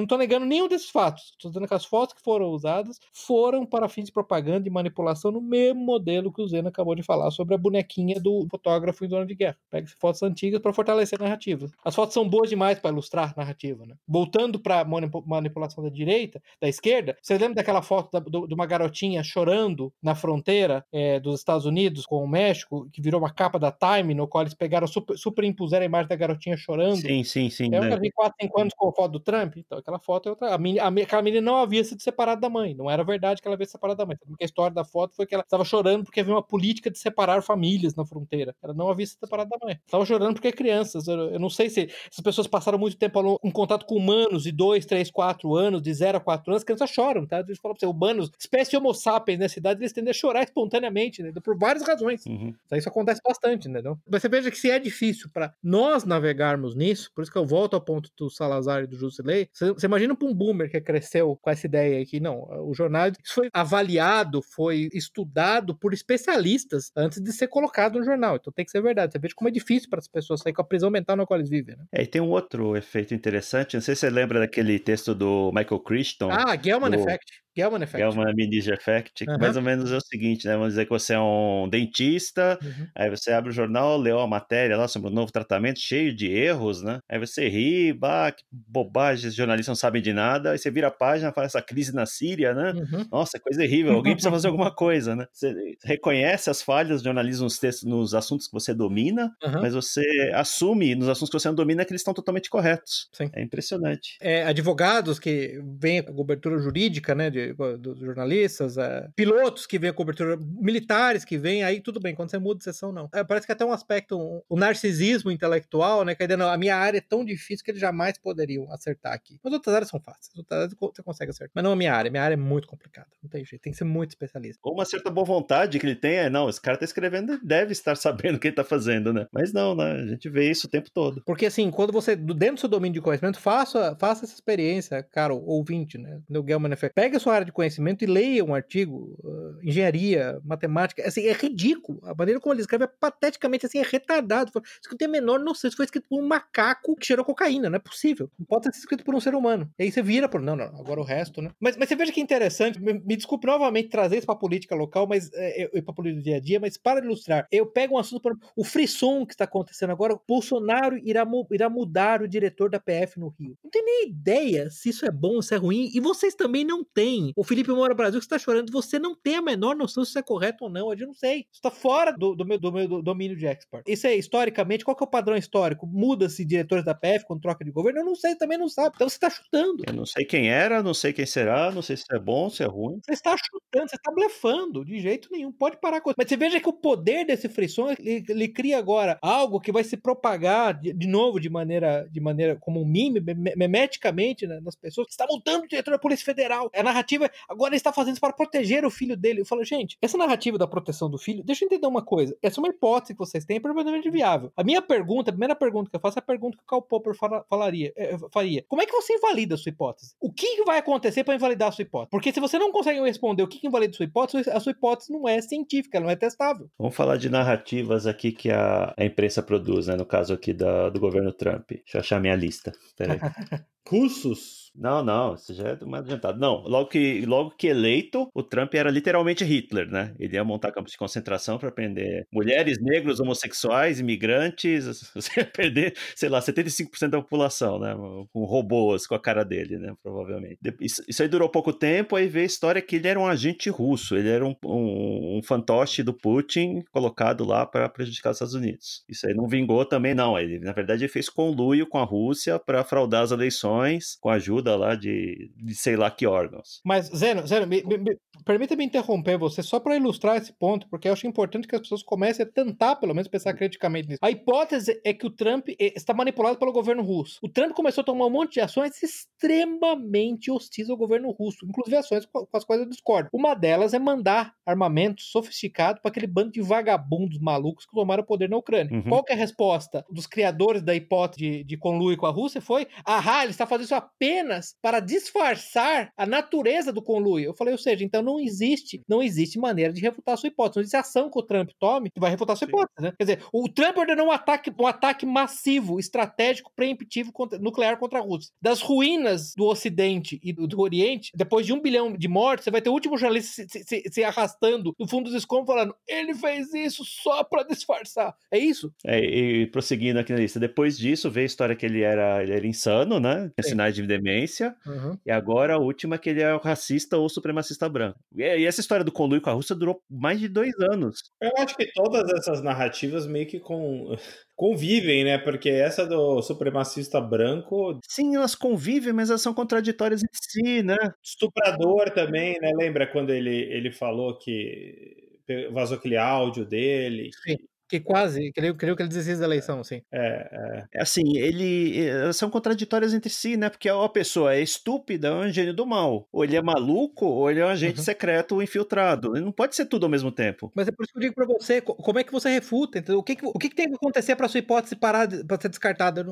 não tô negando nenhum desses fatos. Estou dizendo que as fotos que foram usadas foram para fins de propaganda e manipulação no mesmo modelo que o Zeno acabou de falar sobre a bonequinha do fotógrafo em zona de guerra. Pega fotos antigas para fortalecer a narrativa. As fotos são boas demais para ilustrar narrativa, né? Voltando para a manipulação da direita, da esquerda, você lembra daquela foto da- do- de uma garotinha chorando na fronteira é, dos Estados Unidos com o México, que virou uma capa da Time, no qual eles pegaram, super, superimpuseram a imagem da garotinha chorando? Sim, sim, sim. Eu né? já vi 4, 5 anos com a foto do Trump. Então, aquela foto é outra. A menina, aquela menina não havia sido separada da mãe. Não era verdade que ela havia se separado da mãe. Porque a história da foto foi que ela estava chorando porque havia uma política de separar famílias na fronteira. Ela não havia se separado da mãe. Estava chorando porque é crianças. Eu, eu não sei se essas pessoas passaram muito tempo em contato com humanos de 2, 3, 4 anos, de 0 a 4 anos. As crianças choram, tá? Eles falam pra você, humanos, espécie Homo sapiens nessa idade, eles tendem a chorar espontaneamente, né? Por várias razões. Uhum. Então, Isso acontece bastante, entendeu? Mas você veja que se é difícil para nós navegarmos nisso, por isso que eu volto ao ponto do Salazar e do Jusilei, você, você imagina para um boomer que cresceu com essa ideia aí que, não, o jornal foi avaliado, foi estudado por especialistas antes de ser colocado no jornal. Então tem que ser verdade. Você veja como é difícil para as pessoas sair com a prisão mental na qual eles vivem, né? É, e tem um outro efeito interessante. Não sei se você lembra daquele texto do Michael Crichton. Ah, Gelman do- Effect. Gelman Effect. É uma Amnesia Effect, que Aham. mais ou menos é o seguinte, né? Vamos dizer que você é um dentista, Uhum. aí você abre o jornal, leu a matéria lá sobre o novo tratamento, cheio de erros, né? Aí você ri, bah, que bobagem, os jornalistas não sabem de nada, aí você vira a página, fala essa crise na Síria, né? Uhum. Nossa, coisa terrível, alguém precisa fazer alguma coisa, né? Você reconhece as falhas do jornalismo nos textos, nos assuntos que você domina, mas você assume nos assuntos que você não domina que eles estão totalmente corretos. Sim. É impressionante. é, advogados que vêm com a cobertura jurídica, né, de de, dos jornalistas, é, pilotos que vêm a cobertura, militares que vêm, aí tudo bem, quando você muda de sessão, não. É, parece que até um aspecto, um, o narcisismo intelectual, né? Que a ideia, não, a minha área é tão difícil que eles jamais poderiam acertar aqui. Mas outras áreas são fáceis, outras áreas você consegue acertar. Mas não a minha área, minha área é muito complicada, não tem jeito, tem que ser muito especialista. Ou uma certa boa vontade que ele tem é, não, esse cara tá escrevendo, deve estar sabendo o que ele tá fazendo, né? Mas não, né? A gente vê isso o tempo todo. Porque assim, quando você, dentro do seu domínio de conhecimento, faça, faça essa experiência, cara, ouvinte, né? No Gelman Effect. Pega a sua área de conhecimento e leia um artigo, uh, engenharia, matemática, assim, é ridículo. A maneira como ele escreve é pateticamente assim, é retardado. Isso que tem menor noção. Isso foi escrito por um macaco que cheirou cocaína, não é possível. Não pode ser escrito por um ser humano. E aí você vira por. Não, não, agora o resto, né? Mas, mas você veja que interessante, me, me desculpe novamente trazer isso pra política local, mas é, e pra política do dia a dia, mas para ilustrar, eu pego um assunto, por o frisson que está acontecendo agora, Bolsonaro irá, irá mudar o diretor da PF no Rio. Não tem nem ideia se isso é bom, se é ruim, e vocês também não têm. O Felipe Moura Brasil que está chorando, você não tem a menor noção se isso é correto ou não, eu não sei. Isso está fora do, do, meu, do meu domínio de expert. Isso é historicamente, qual que é o padrão histórico? Muda-se diretores da PF quando troca de governo? Eu não sei, também não sabe. Então você está chutando. Eu não sei quem era, não sei quem será, não sei se é bom, se é ruim. Você está chutando, você está blefando, de jeito nenhum. Pode parar com isso. Mas você veja que o poder desse frisson, ele, ele cria agora algo que vai se propagar de, de, novo de maneira, de maneira como um mime, memeticamente né, nas pessoas. Está mudando o diretor da Polícia Federal. A narrativa, agora ele está fazendo isso para proteger o filho dele. Eu falo, gente, essa narrativa da proteção do filho, deixa eu entender uma coisa. Essa é uma hipótese que vocês têm, é perfeitamente viável. A minha pergunta, a primeira pergunta que eu faço é a pergunta que o Karl Popper falaria, é, faria. Como é que você invalida a sua hipótese? O que vai acontecer para invalidar a sua hipótese? Porque se você não consegue responder o que invalida a sua hipótese, a sua hipótese não é científica, ela não é testável. Vamos falar de narrativas aqui que a, a imprensa produz, né? No caso aqui da, do governo Trump. Deixa eu achar minha lista. Peraí. Russos? Não, não, isso já é mais adiantado. Não, logo que, logo que eleito, o Trump era literalmente Hitler, né? Ele ia montar campos de concentração para prender mulheres, negros, homossexuais, imigrantes, você ia perder, sei lá, 75% da população, né? Com robôs com a cara dele, né? Provavelmente. Isso, isso aí durou pouco tempo, aí veio a história que ele era um agente russo, ele era um, um, um fantoche do Putin colocado lá para prejudicar os Estados Unidos. Isso aí não vingou também, não. Ele, na verdade, ele fez conluio com a Rússia para fraudar as eleições com a ajuda lá de, de sei lá que órgãos. Mas, Zeno, Zeno me, me, me, permita-me interromper você só para ilustrar esse ponto, porque eu acho importante que as pessoas comecem a tentar, pelo menos, pensar criticamente nisso. A hipótese é que o Trump eh, está manipulado pelo governo russo. O Trump começou a tomar um monte de ações extremamente hostis ao governo russo, inclusive ações com as quais eu discordo. Uma delas é mandar armamento sofisticado para aquele bando de vagabundos malucos que tomaram o poder na Ucrânia. Uhum. Qual é a resposta dos criadores da hipótese de, de conluio com a Rússia? Foi, ah, ele está fazendo isso apenas para disfarçar a natureza do conluio. Eu falei, ou seja, então não existe, não existe maneira de refutar a sua hipótese. Não existe ação que o Trump tome que vai refutar a sua Sim. hipótese, né? Quer dizer, o Trump ordenou um ataque, um ataque massivo, estratégico, preemptivo contra, nuclear contra a Rússia. Das ruínas do Ocidente e do, do, Oriente, depois de um bilhão de mortes, você vai ter o último jornalista se, se, se arrastando no fundo dos escombros falando, ele fez isso só para disfarçar. É isso? É, e prosseguindo aqui na lista, depois disso veio a história que ele era, ele era insano, né? Tinha sinais de demência Uhum. E agora a última é que ele é racista ou supremacista branco. E, essa história do conluio com a Rússia durou mais de dois anos. Eu acho que todas essas narrativas meio que com convivem, né? Porque essa do supremacista branco. Sim, elas convivem, mas elas são contraditórias em si, né? Estuprador também, né? Lembra quando ele, ele falou que vazou aquele áudio dele? Sim. Que quase, creio, creio que ele desistiu da eleição, sim. É, é. é assim, ele. Elas são contraditórias entre si, né? Porque a pessoa é estúpida, é um gênio do mal. Ou ele é maluco, ou ele é um agente uhum. secreto infiltrado. Ele não pode ser tudo ao mesmo tempo. Mas é por isso que eu digo pra você, como é que você refuta? Entendeu? O que, o que, tem que acontecer pra sua hipótese parar de, pra ser descartada?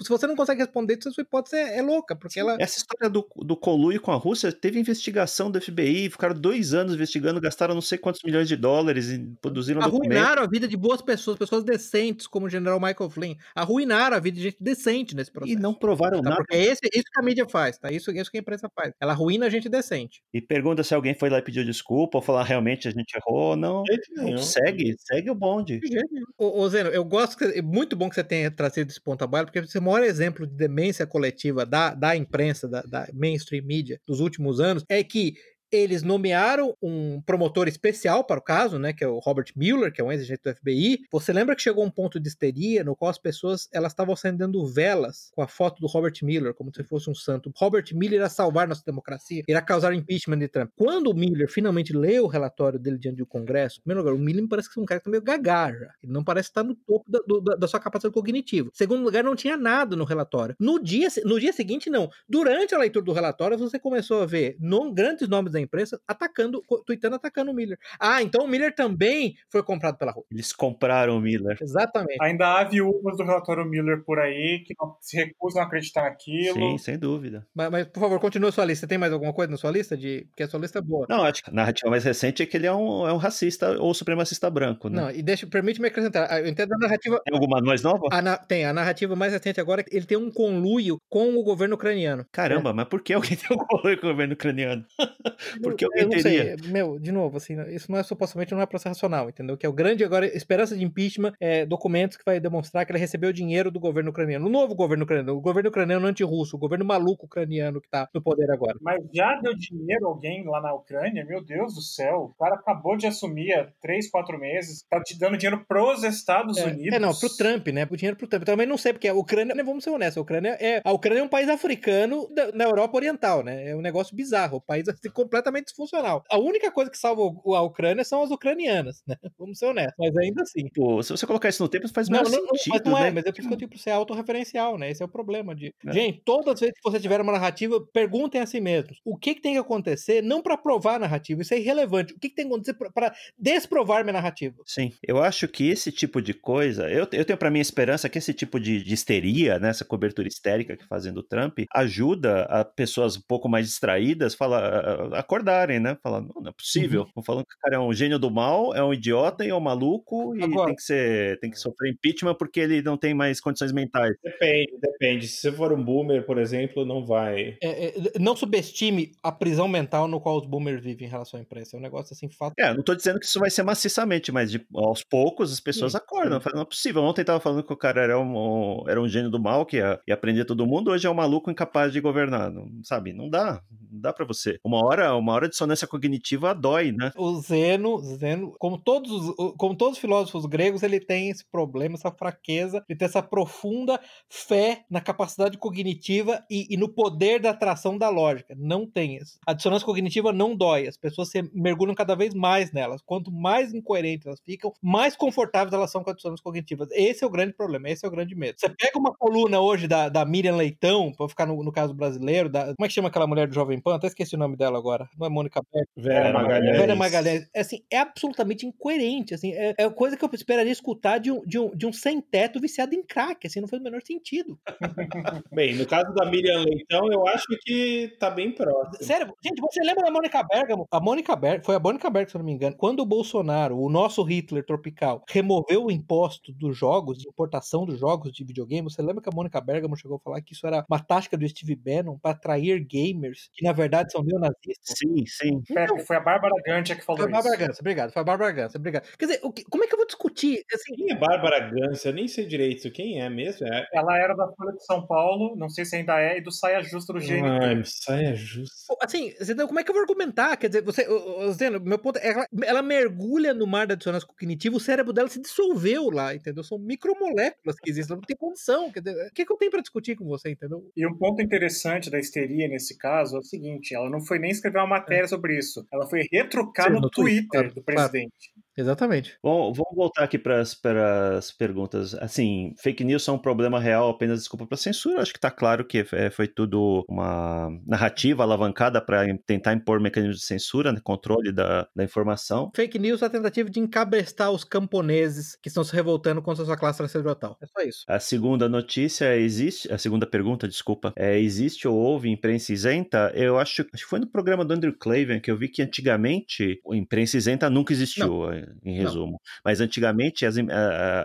Se você não consegue responder, a sua hipótese é, é louca, porque ela. Essa história do, do colui com a Rússia teve investigação do FBI, ficaram dois anos investigando, gastaram não sei quantos milhões de dólares e produziram Arruinaram a vida de boas pessoas, pessoas decentes, como o general Michael Flynn, arruinaram a vida de gente decente nesse processo. E não provaram tá? nada. Porque é esse, isso que a mídia faz, tá? Isso, isso que a imprensa faz. Ela arruina a gente decente. E pergunta se alguém foi lá e pediu desculpa, ou falar realmente a gente errou. Não. não. Segue, segue o bonde. Ô, ô Zeno, eu gosto, que, é muito bom que você tenha trazido esse ponto a baila, porque você é o maior exemplo de demência coletiva da, da imprensa, da, da mainstream mídia dos últimos anos, é que eles nomearam um promotor especial para o caso, né, que é o Robert Mueller, que é um ex-agente do FBI. Você lembra que chegou um ponto de histeria no qual as pessoas elas estavam acendendo velas com a foto do Robert Mueller, como se fosse um santo. Robert Mueller irá salvar nossa democracia, irá causar impeachment de Trump. Quando o Mueller finalmente leu o relatório dele diante do Congresso, em primeiro lugar, o Mueller parece que é um cara que tá meio gagaja. Ele não parece estar no topo da, do, da, sua capacidade cognitiva. Segundo lugar, não tinha nada no relatório. No dia, no dia seguinte, não. Durante a leitura do relatório, você começou a ver no, grandes nomes da imprensa atacando, tweetando atacando o Miller. Ah, então o Miller também foi comprado pela Rússia. Eles compraram o Miller. Exatamente. Ainda há viúvas do relatório Miller por aí que não, se recusam a acreditar naquilo. Sim, sem dúvida. Mas, mas, por favor, continue a sua lista. Tem mais alguma coisa na sua lista? De... Porque a sua lista é boa. Não, acho que a narrativa mais recente é que ele é um, é um racista ou supremacista branco, né? Não, e deixa, permite-me acrescentar. Eu entendo a narrativa. Tem alguma mais nova? A na... Tem. A narrativa mais recente agora é que ele tem um conluio com o governo ucraniano. Caramba, é. mas por que alguém tem um conluio com o governo ucraniano? por que alguém teria? Sei. Meu, de novo, assim, isso não é supostamente não é processo racional, entendeu? Que é o grande agora esperança de impeachment, é, documentos que vai demonstrar que ele recebeu dinheiro do governo ucraniano. O novo governo ucraniano, o governo ucraniano anti-russo, o governo maluco ucraniano que tá no poder agora. Mas já deu dinheiro alguém lá na Ucrânia? Meu Deus do céu. O cara acabou de assumir há três, quatro meses, tá te dando dinheiro pros Estados é, Unidos. É, não, pro Trump, né? Pro dinheiro pro Trump. Também não sei, porque a Ucrânia, né, vamos ser honestos, a Ucrânia é, a Ucrânia é um país africano da, na Europa Oriental, né? É um negócio bizarro, o país assim, completamente disfuncional. A única coisa que salva a Ucrânia são as ucranianas, né? Vamos ser honestos, mas ainda assim. Pô, se você colocar isso no tempo, faz mais sentido, mas não é, né? mas é por isso que eu digo, ser autorreferencial, né? Esse é o problema de... É. Gente, todas as vezes que você tiver uma narrativa, perguntem a si mesmos, o que, que tem que acontecer, não para provar a narrativa, isso é irrelevante, o que, que tem que acontecer para desprovar minha narrativa? Sim, eu acho que esse tipo de coisa, eu, eu tenho para mim a esperança que esse tipo de, de histeria, né, essa cobertura histérica que fazem do Trump, ajuda a pessoas um pouco mais distraídas falar, acordarem, né? Falar, não, não é possível. Uhum. falando que o cara é um gênio do mal, é um idiota e é um maluco e Agora, tem que ser, tem que sofrer impeachment porque ele não tem mais condições mentais. Depende, depende. Se você for um boomer, por exemplo, não vai. É, é, não subestime a prisão mental no qual os boomers vivem em relação à imprensa. É um negócio assim fato. É, não tô dizendo que isso vai ser maciçamente, mas de, aos poucos as pessoas sim, acordam. Sim. Não é possível. Ontem tava falando que o cara era um, era um gênio do mal que ia, ia aprender todo mundo, hoje é um maluco incapaz de governar. Não, sabe? Não dá. Não dá para você. Uma hora, uma hora de dissonância cognitiva dói, né? O Zeno, Zeno, como todos, como todos os filósofos gregos, ele tem esse problema, essa fraqueza, ele tem essa profunda fé na capacidade cognitiva e, e no poder da atração da lógica. Não tem isso. A dissonância cognitiva não dói. As pessoas se mergulham cada vez mais nelas. Quanto mais incoerentes elas ficam, mais confortáveis elas são com a dissonância cognitiva. Esse é o grande problema, esse é o grande medo. Você pega uma coluna hoje da, da Miriam Leitão, para ficar no, no, caso brasileiro, da, como é que chama aquela mulher do Jovem Pan? Até esqueci o nome dela agora. Não é Mônica Beck. Vera Magalhães. Vera Magalhães. É, assim, é absolutamente incoerente. Assim, é, é coisa que eu esperaria escutar de um, de um, de um sem-teto viciado em crack. Assim, não faz o menor sentido. bem, no caso da Miriam Leitão, eu acho que tá bem próximo. Sério, gente, você lembra da Mônica Bergamo? A Mônica Bergamo, foi a Mônica Bergamo, se eu não me engano, quando o Bolsonaro, o nosso Hitler tropical, removeu o imposto dos jogos, de importação dos jogos de videogame, você lembra que a Mônica Bergamo chegou a falar que isso era uma tática do Steve Bannon para atrair gamers, que na verdade são neonazistas? Sim, sim. Então, foi a Bárbara Gantia que falou foi a Bárbara Gantia, obrigado. Foi a Bárbara Gantia, obrigado. Quer dizer, que, como é que eu vou discutir? Assim, quem é Bárbara Gantia? Eu nem sei direito quem é mesmo. É... Ela era da Folha de São Paulo, não sei se ainda é, e do Saia Justa do GNT. Ai, Saia Justa. Assim, como é que eu vou argumentar? Quer dizer, você, Zeno, meu ponto é, ela, ela mergulha no mar da dissonância cognitiva, o cérebro dela se dissolveu lá, entendeu? São micromoléculas que existem, não tem condição. Quer dizer, o que, que eu tenho para discutir com você, entendeu? E um ponto interessante da histeria nesse caso é o seguinte: ela não foi nem escrever uma matéria é. sobre isso, ela foi retrucar Sim, no, no, Twitter, Twitter do presidente. Claro. Exatamente. Bom, vamos voltar aqui para as perguntas. Assim, fake news são um problema real, apenas desculpa para censura. Acho que está claro que é, foi tudo uma narrativa alavancada para tentar impor mecanismos de censura, né, controle da, da informação. Fake news é a tentativa de encabrestar os camponeses que estão se revoltando contra a sua classe sacerdotal. É só isso. A segunda notícia é, existe, a segunda pergunta, desculpa, é existe ou houve imprensa isenta? Eu acho, acho que foi no programa do Andrew Clavin que eu vi que antigamente a imprensa isenta nunca existiu. Não em resumo. Mas antigamente as,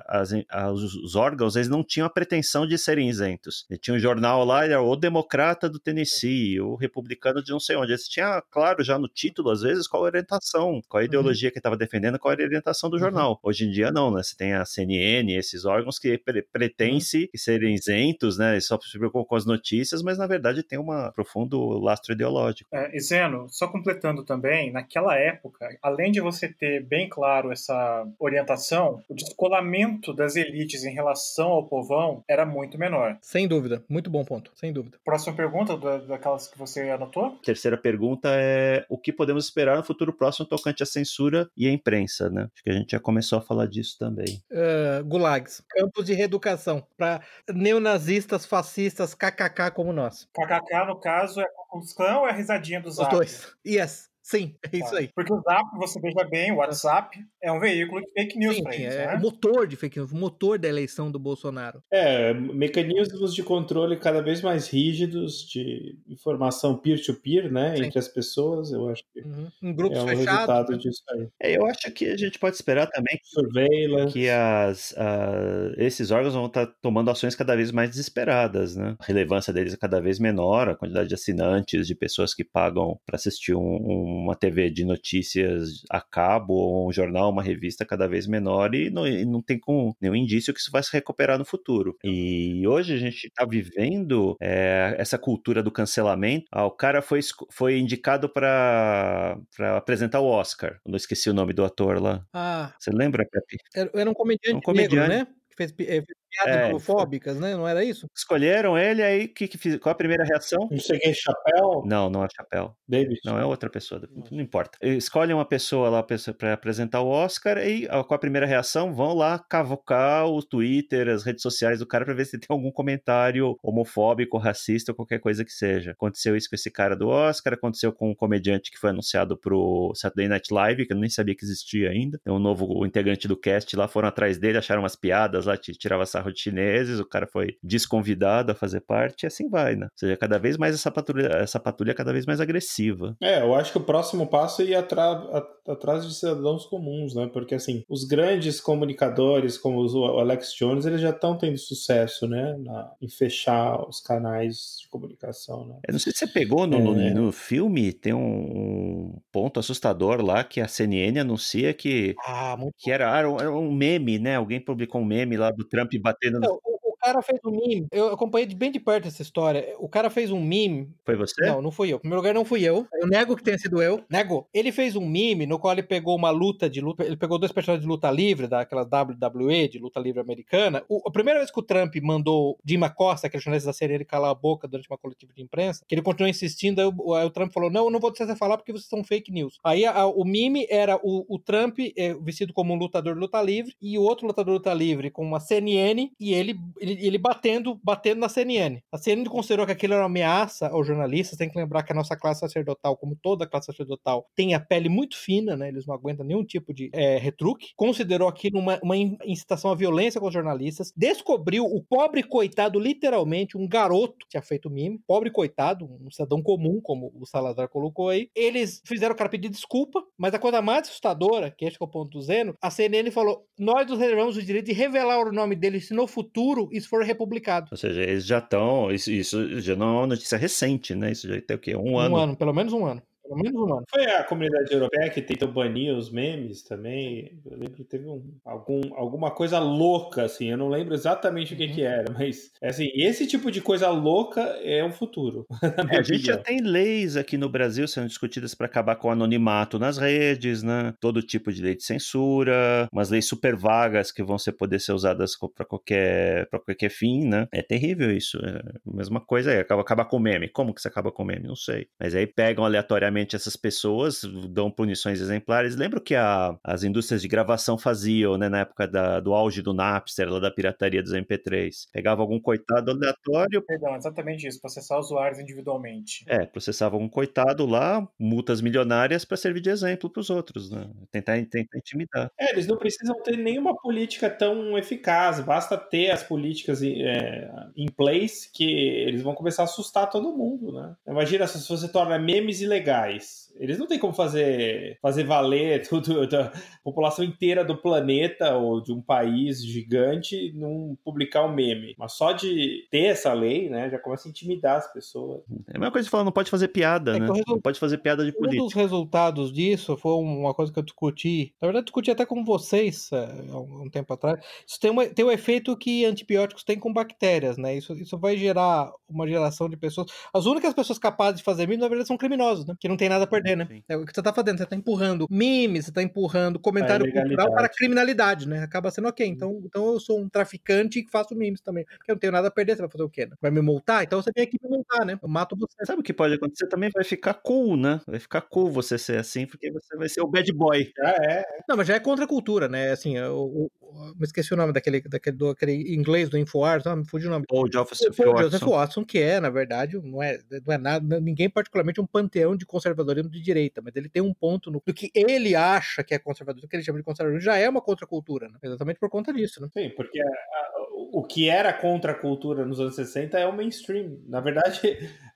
as, as, os órgãos eles não tinham a pretensão de serem isentos. Ele tinha um jornal lá, era o democrata do Tennessee, o republicano de não sei onde. Eles tinha, claro, já no título, às vezes, qual a orientação, qual a uhum. ideologia uhum. que estava defendendo, qual a orientação do uhum. jornal. Hoje em dia, não, né? Você tem a CNN, esses órgãos que pre uhum. serem isentos, né? Só se preocupam com as notícias, mas na verdade tem um profundo lastro ideológico. É, e Zeno, só completando também, naquela época, além de você ter bem claro essa orientação, o descolamento das elites em relação ao povão era muito menor. Sem dúvida, muito bom ponto, sem dúvida. Próxima pergunta, daquelas que você anotou? Terceira pergunta é o que podemos esperar no futuro próximo tocante à censura e à imprensa, né? Acho que a gente já começou a falar disso também. Uh, gulags, campos de reeducação para neonazistas, fascistas, kkk como nós. KKK, no caso, é a ou é a risadinha do Zap? Os dois. Yes. Sim, é isso aí. Porque o Zap, você veja bem, o WhatsApp é um veículo de fake news para eles, é né? o motor de fake news, o motor da eleição do Bolsonaro. É, mecanismos de controle cada vez mais rígidos de informação peer-to-peer, né, Sim. entre as pessoas, eu acho que uhum. em grupos é um fechados, resultado né? disso aí. É, eu acho que a gente pode esperar também Surveillance. que as, uh, esses órgãos vão estar tá tomando ações cada vez mais desesperadas, né? A relevância deles é cada vez menor, a quantidade de assinantes, de pessoas que pagam para assistir um, uma TV de notícias a cabo, ou um jornal, uma revista cada vez menor, e não, e não tem com nenhum indício que isso vai se recuperar no futuro. E hoje a gente está vivendo é, essa cultura do cancelamento. Ah, o cara foi, foi indicado para apresentar o Oscar. Eu não esqueci o nome do ator lá. Ah. Você lembra, Pepe? Era um comediante, um comediante. negro, né? fez, eh, fez piadas é, homofóbicas, né? Não era isso? Escolheram ele aí, que, que, qual a primeira reação? Não sei quem é Chapéu? Não, não é Chapéu. David. Não, é outra pessoa, não importa. Escolhem uma pessoa lá para apresentar o Oscar e qual a primeira reação? Vão lá cavocar o Twitter, as redes sociais do cara para ver se tem algum comentário homofóbico, racista ou qualquer coisa que seja. Aconteceu isso com esse cara do Oscar, aconteceu com um comediante que foi anunciado pro Saturday Night Live, que eu nem sabia que existia ainda. É um novo integrante do cast lá, foram atrás dele, acharam umas piadas lá, tirava sarro de chineses, o cara foi desconvidado a fazer parte, e assim vai, né? Ou seja, cada vez mais essa patrulha, essa patrulha é cada vez mais agressiva. É, eu acho que o próximo passo é ir atrás, atrás de cidadãos comuns, né? Porque, assim, os grandes comunicadores, como o Alex Jones, eles já estão tendo sucesso, né? Na, em fechar os canais de comunicação, né? Eu não sei se você pegou no, é... no, no filme, tem um, um, ponto assustador lá que a CNN anuncia que, ah, que era, era um meme, né? Alguém publicou um meme lá do Trump batendo no... cara fez um meme, eu acompanhei bem de perto essa história. O cara fez um meme. Foi você? Não, não fui eu. Em primeiro lugar, não fui eu. Eu nego que tenha sido eu. Nego. Ele fez um meme no qual ele pegou uma luta de luta. Ele pegou dois personagens de luta livre, daquelas WWE, de luta livre americana. O, a primeira vez que o Trump mandou Dima Costa, aquele jornalista da série, ele calar a boca durante uma coletiva de imprensa, que ele continuou insistindo, aí o, aí o Trump falou: Não, eu não vou deixar você falar porque vocês são fake news. Aí a, o meme era o, o Trump é, vestido como um lutador de luta livre e o outro lutador de luta livre com uma CNN e ele, ele, ele batendo, batendo na CNN. A CNN considerou que aquilo era uma ameaça aos jornalistas. Tem que lembrar que a nossa classe sacerdotal, como toda a classe sacerdotal, tem a pele muito fina, né? Eles não aguentam nenhum tipo de é, retruque. Considerou aquilo uma, uma incitação à violência com os jornalistas. Descobriu o pobre coitado, literalmente, um garoto que tinha feito mime. Pobre coitado, um cidadão comum, como o Salazar colocou aí. Eles fizeram o cara pedir desculpa, mas a coisa mais assustadora, que este é o ponto do Zeno, a CNN falou: nós nos reservamos o direito de revelar o nome dele se no futuro isso for republicado. Ou seja, eles já estão. Isso, isso já não é uma notícia recente, né? Isso já tem o quê? Um, um ano. Um ano, pelo menos um ano. Pelo menos um ano. Foi a comunidade europeia que tentou banir os memes também. Eu lembro que teve um, algum, alguma coisa louca, assim. Eu não lembro exatamente o que, uhum. que era, mas assim, esse tipo de coisa louca é o futuro. É, a gente já tem leis aqui no Brasil sendo discutidas para acabar com o anonimato nas redes, né? Todo tipo de lei de censura, umas leis super vagas que vão ser, poder ser usadas para qualquer, qualquer fim, né? É terrível isso. É a mesma coisa aí, acaba, acaba com meme. Como que você acaba com meme? Não sei. Mas aí pegam aleatoriamente essas pessoas, dão punições exemplares. Lembro que a, as indústrias de gravação faziam, né, na época da, do auge do Napster, lá da pirataria dos MP3. Pegava algum coitado aleatório. Perdão, exatamente isso, processar usuários individualmente. É, processava algum coitado lá, multas milionárias para servir de exemplo para os outros, né? Tentar, tentar intimidar. É, eles não precisam ter nenhuma política tão eficaz, basta ter as políticas é, em place que eles vão começar a assustar todo mundo, né? Imagina se você torna memes ilegais case Eles não têm como fazer, fazer valer tudo, a população inteira do planeta ou de um país gigante não publicar um meme. Mas só de ter essa lei, né, já começa a intimidar as pessoas. É a mesma coisa de falar, não pode fazer piada, é né? Não pode fazer piada de política. Um dos resultados disso foi uma coisa que eu discuti, na verdade discuti até com vocês é, há um tempo atrás. Isso tem, uma, tem o um efeito que antibióticos têm com bactérias, né? Isso, isso vai gerar uma geração de pessoas. As únicas pessoas capazes de fazer meme, na verdade, são criminosos, né? Que não tem nada a perder, né? Sim. É o que você tá fazendo, você tá empurrando memes, você tá empurrando comentário cultural para criminalidade, né? Acaba sendo ok. Então, então eu sou um traficante que faço memes também. Porque eu não tenho nada a perder, você vai fazer o quê? Né? Vai me multar? Então você vem aqui me multar, né? Eu mato você. Sabe o que pode acontecer? Também vai ficar cool, né? Vai ficar cool você ser assim, porque você vai ser o bad boy. Ah, é. Não, mas já é contra a cultura, né? Assim, eu, me esqueci o nome daquele, daquele do, aquele inglês do InfoWars, não, me fugiu o nome. Paul Joseph, Paul Joseph Watson, que é, na verdade, não é, não é nada, ninguém particularmente um panteão de conservadorismo de direita, mas ele tem um ponto no, do que ele acha que é conservadorismo, que ele chama de conservadorismo, já é uma contracultura, né? Exatamente por conta disso, né? Sim, porque a, a, o que era contracultura nos anos 60 é o mainstream. Na verdade,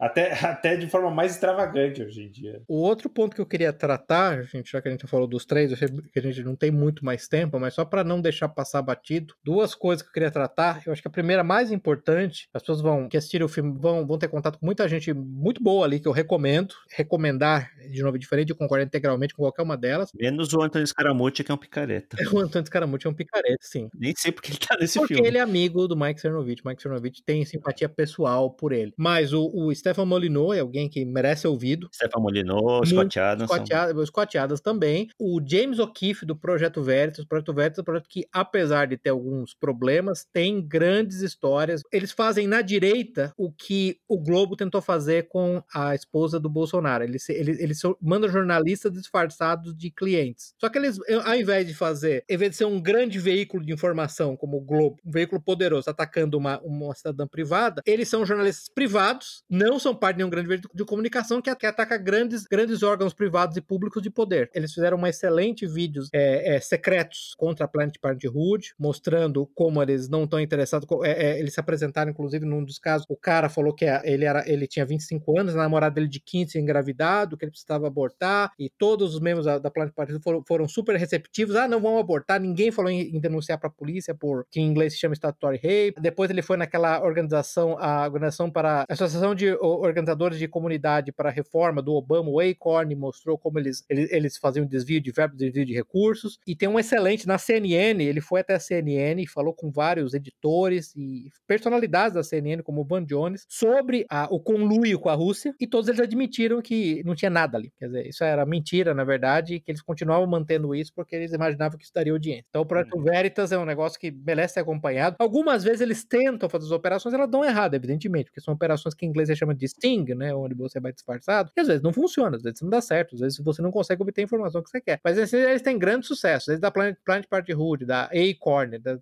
até, até de forma mais extravagante hoje em dia. O outro ponto que eu queria tratar, gente, já que a gente falou dos três, eu sei que a gente não tem muito mais tempo, mas só para não deixar passar batido, duas coisas que eu queria tratar. Eu acho que a primeira mais importante, as pessoas vão que assistirem o filme vão, vão ter contato com muita gente muito boa ali que eu recomendo, recomendar de novo diferente, eu concordo integralmente com qualquer uma delas. Menos o Antônio Scaramucci que é um picareta. o Antônio Scaramucci é um picareta, sim. Nem sei porque ele tá nesse porque filme. Porque ele é amigo do Mike Cernovich. Mike Cernovich tem simpatia pessoal por ele. Mas o, o Stefan Molyneux é alguém que merece ouvido. Stefan Molyneux, Scott Adams. Scott, Adams, Scott Adams também. O James O'Keefe do Projeto Veritas. O Projeto Veritas é um projeto que, apesar de ter alguns problemas, tem grandes histórias. Eles fazem na direita o que o Globo tentou fazer com a esposa do Bolsonaro. Eles, eles, eles mandam jornalistas disfarçados de clientes. Só que eles, ao invés de fazer, ao invés de ser um grande veículo de informação, como o Globo, um veículo poderoso, atacando uma, uma cidadã privada, eles são jornalistas privados, não são parte de nenhum grande veículo de comunicação que, que ataca grandes, grandes órgãos privados e públicos de poder. Eles fizeram uma excelente vídeos é, é, secretos contra a Planet Parenthood, mostrando como eles não estão interessados. É, é, eles se apresentaram, inclusive, num dos casos, o cara falou que ele, era, ele tinha 25 anos, a namorada dele de 15 engravidado, que ele precisava abortar, e todos os membros da, da Planet Parenthood foram, foram, super receptivos. Ah, não vão abortar, ninguém falou em, em denunciar para a polícia, por que em inglês se chama statutory rape. Depois ele foi naquela organização, a organização para a Associação de Organizadores de Comunidade para a Reforma do Obama, o ACORN, mostrou como eles, eles, eles faziam desvio de verbos, desvio de recursos. E tem um excelente na CNN, ele foi até a CNN e falou com vários editores e personalidades da CNN, como o Van Jones, sobre a, o conluio com a Rússia, e todos eles admitiram que não tinha nada ali. Quer dizer, isso era mentira, na verdade, e que eles continuavam mantendo isso porque eles imaginavam que isso daria audiência. Então, o projeto uhum. Veritas é um negócio que merece ser acompanhado. Algumas vezes eles tentam fazer as operações, elas dão errado, evidentemente, porque são operações que em inglês se chama de sting, né? Onde você vai disfarçado, e às vezes não funciona, às vezes não dá certo, às vezes você não consegue obter a informação que você quer. Mas esses, eles têm grande sucesso, desde da Planet, Planet Parenthood, da Acorn, da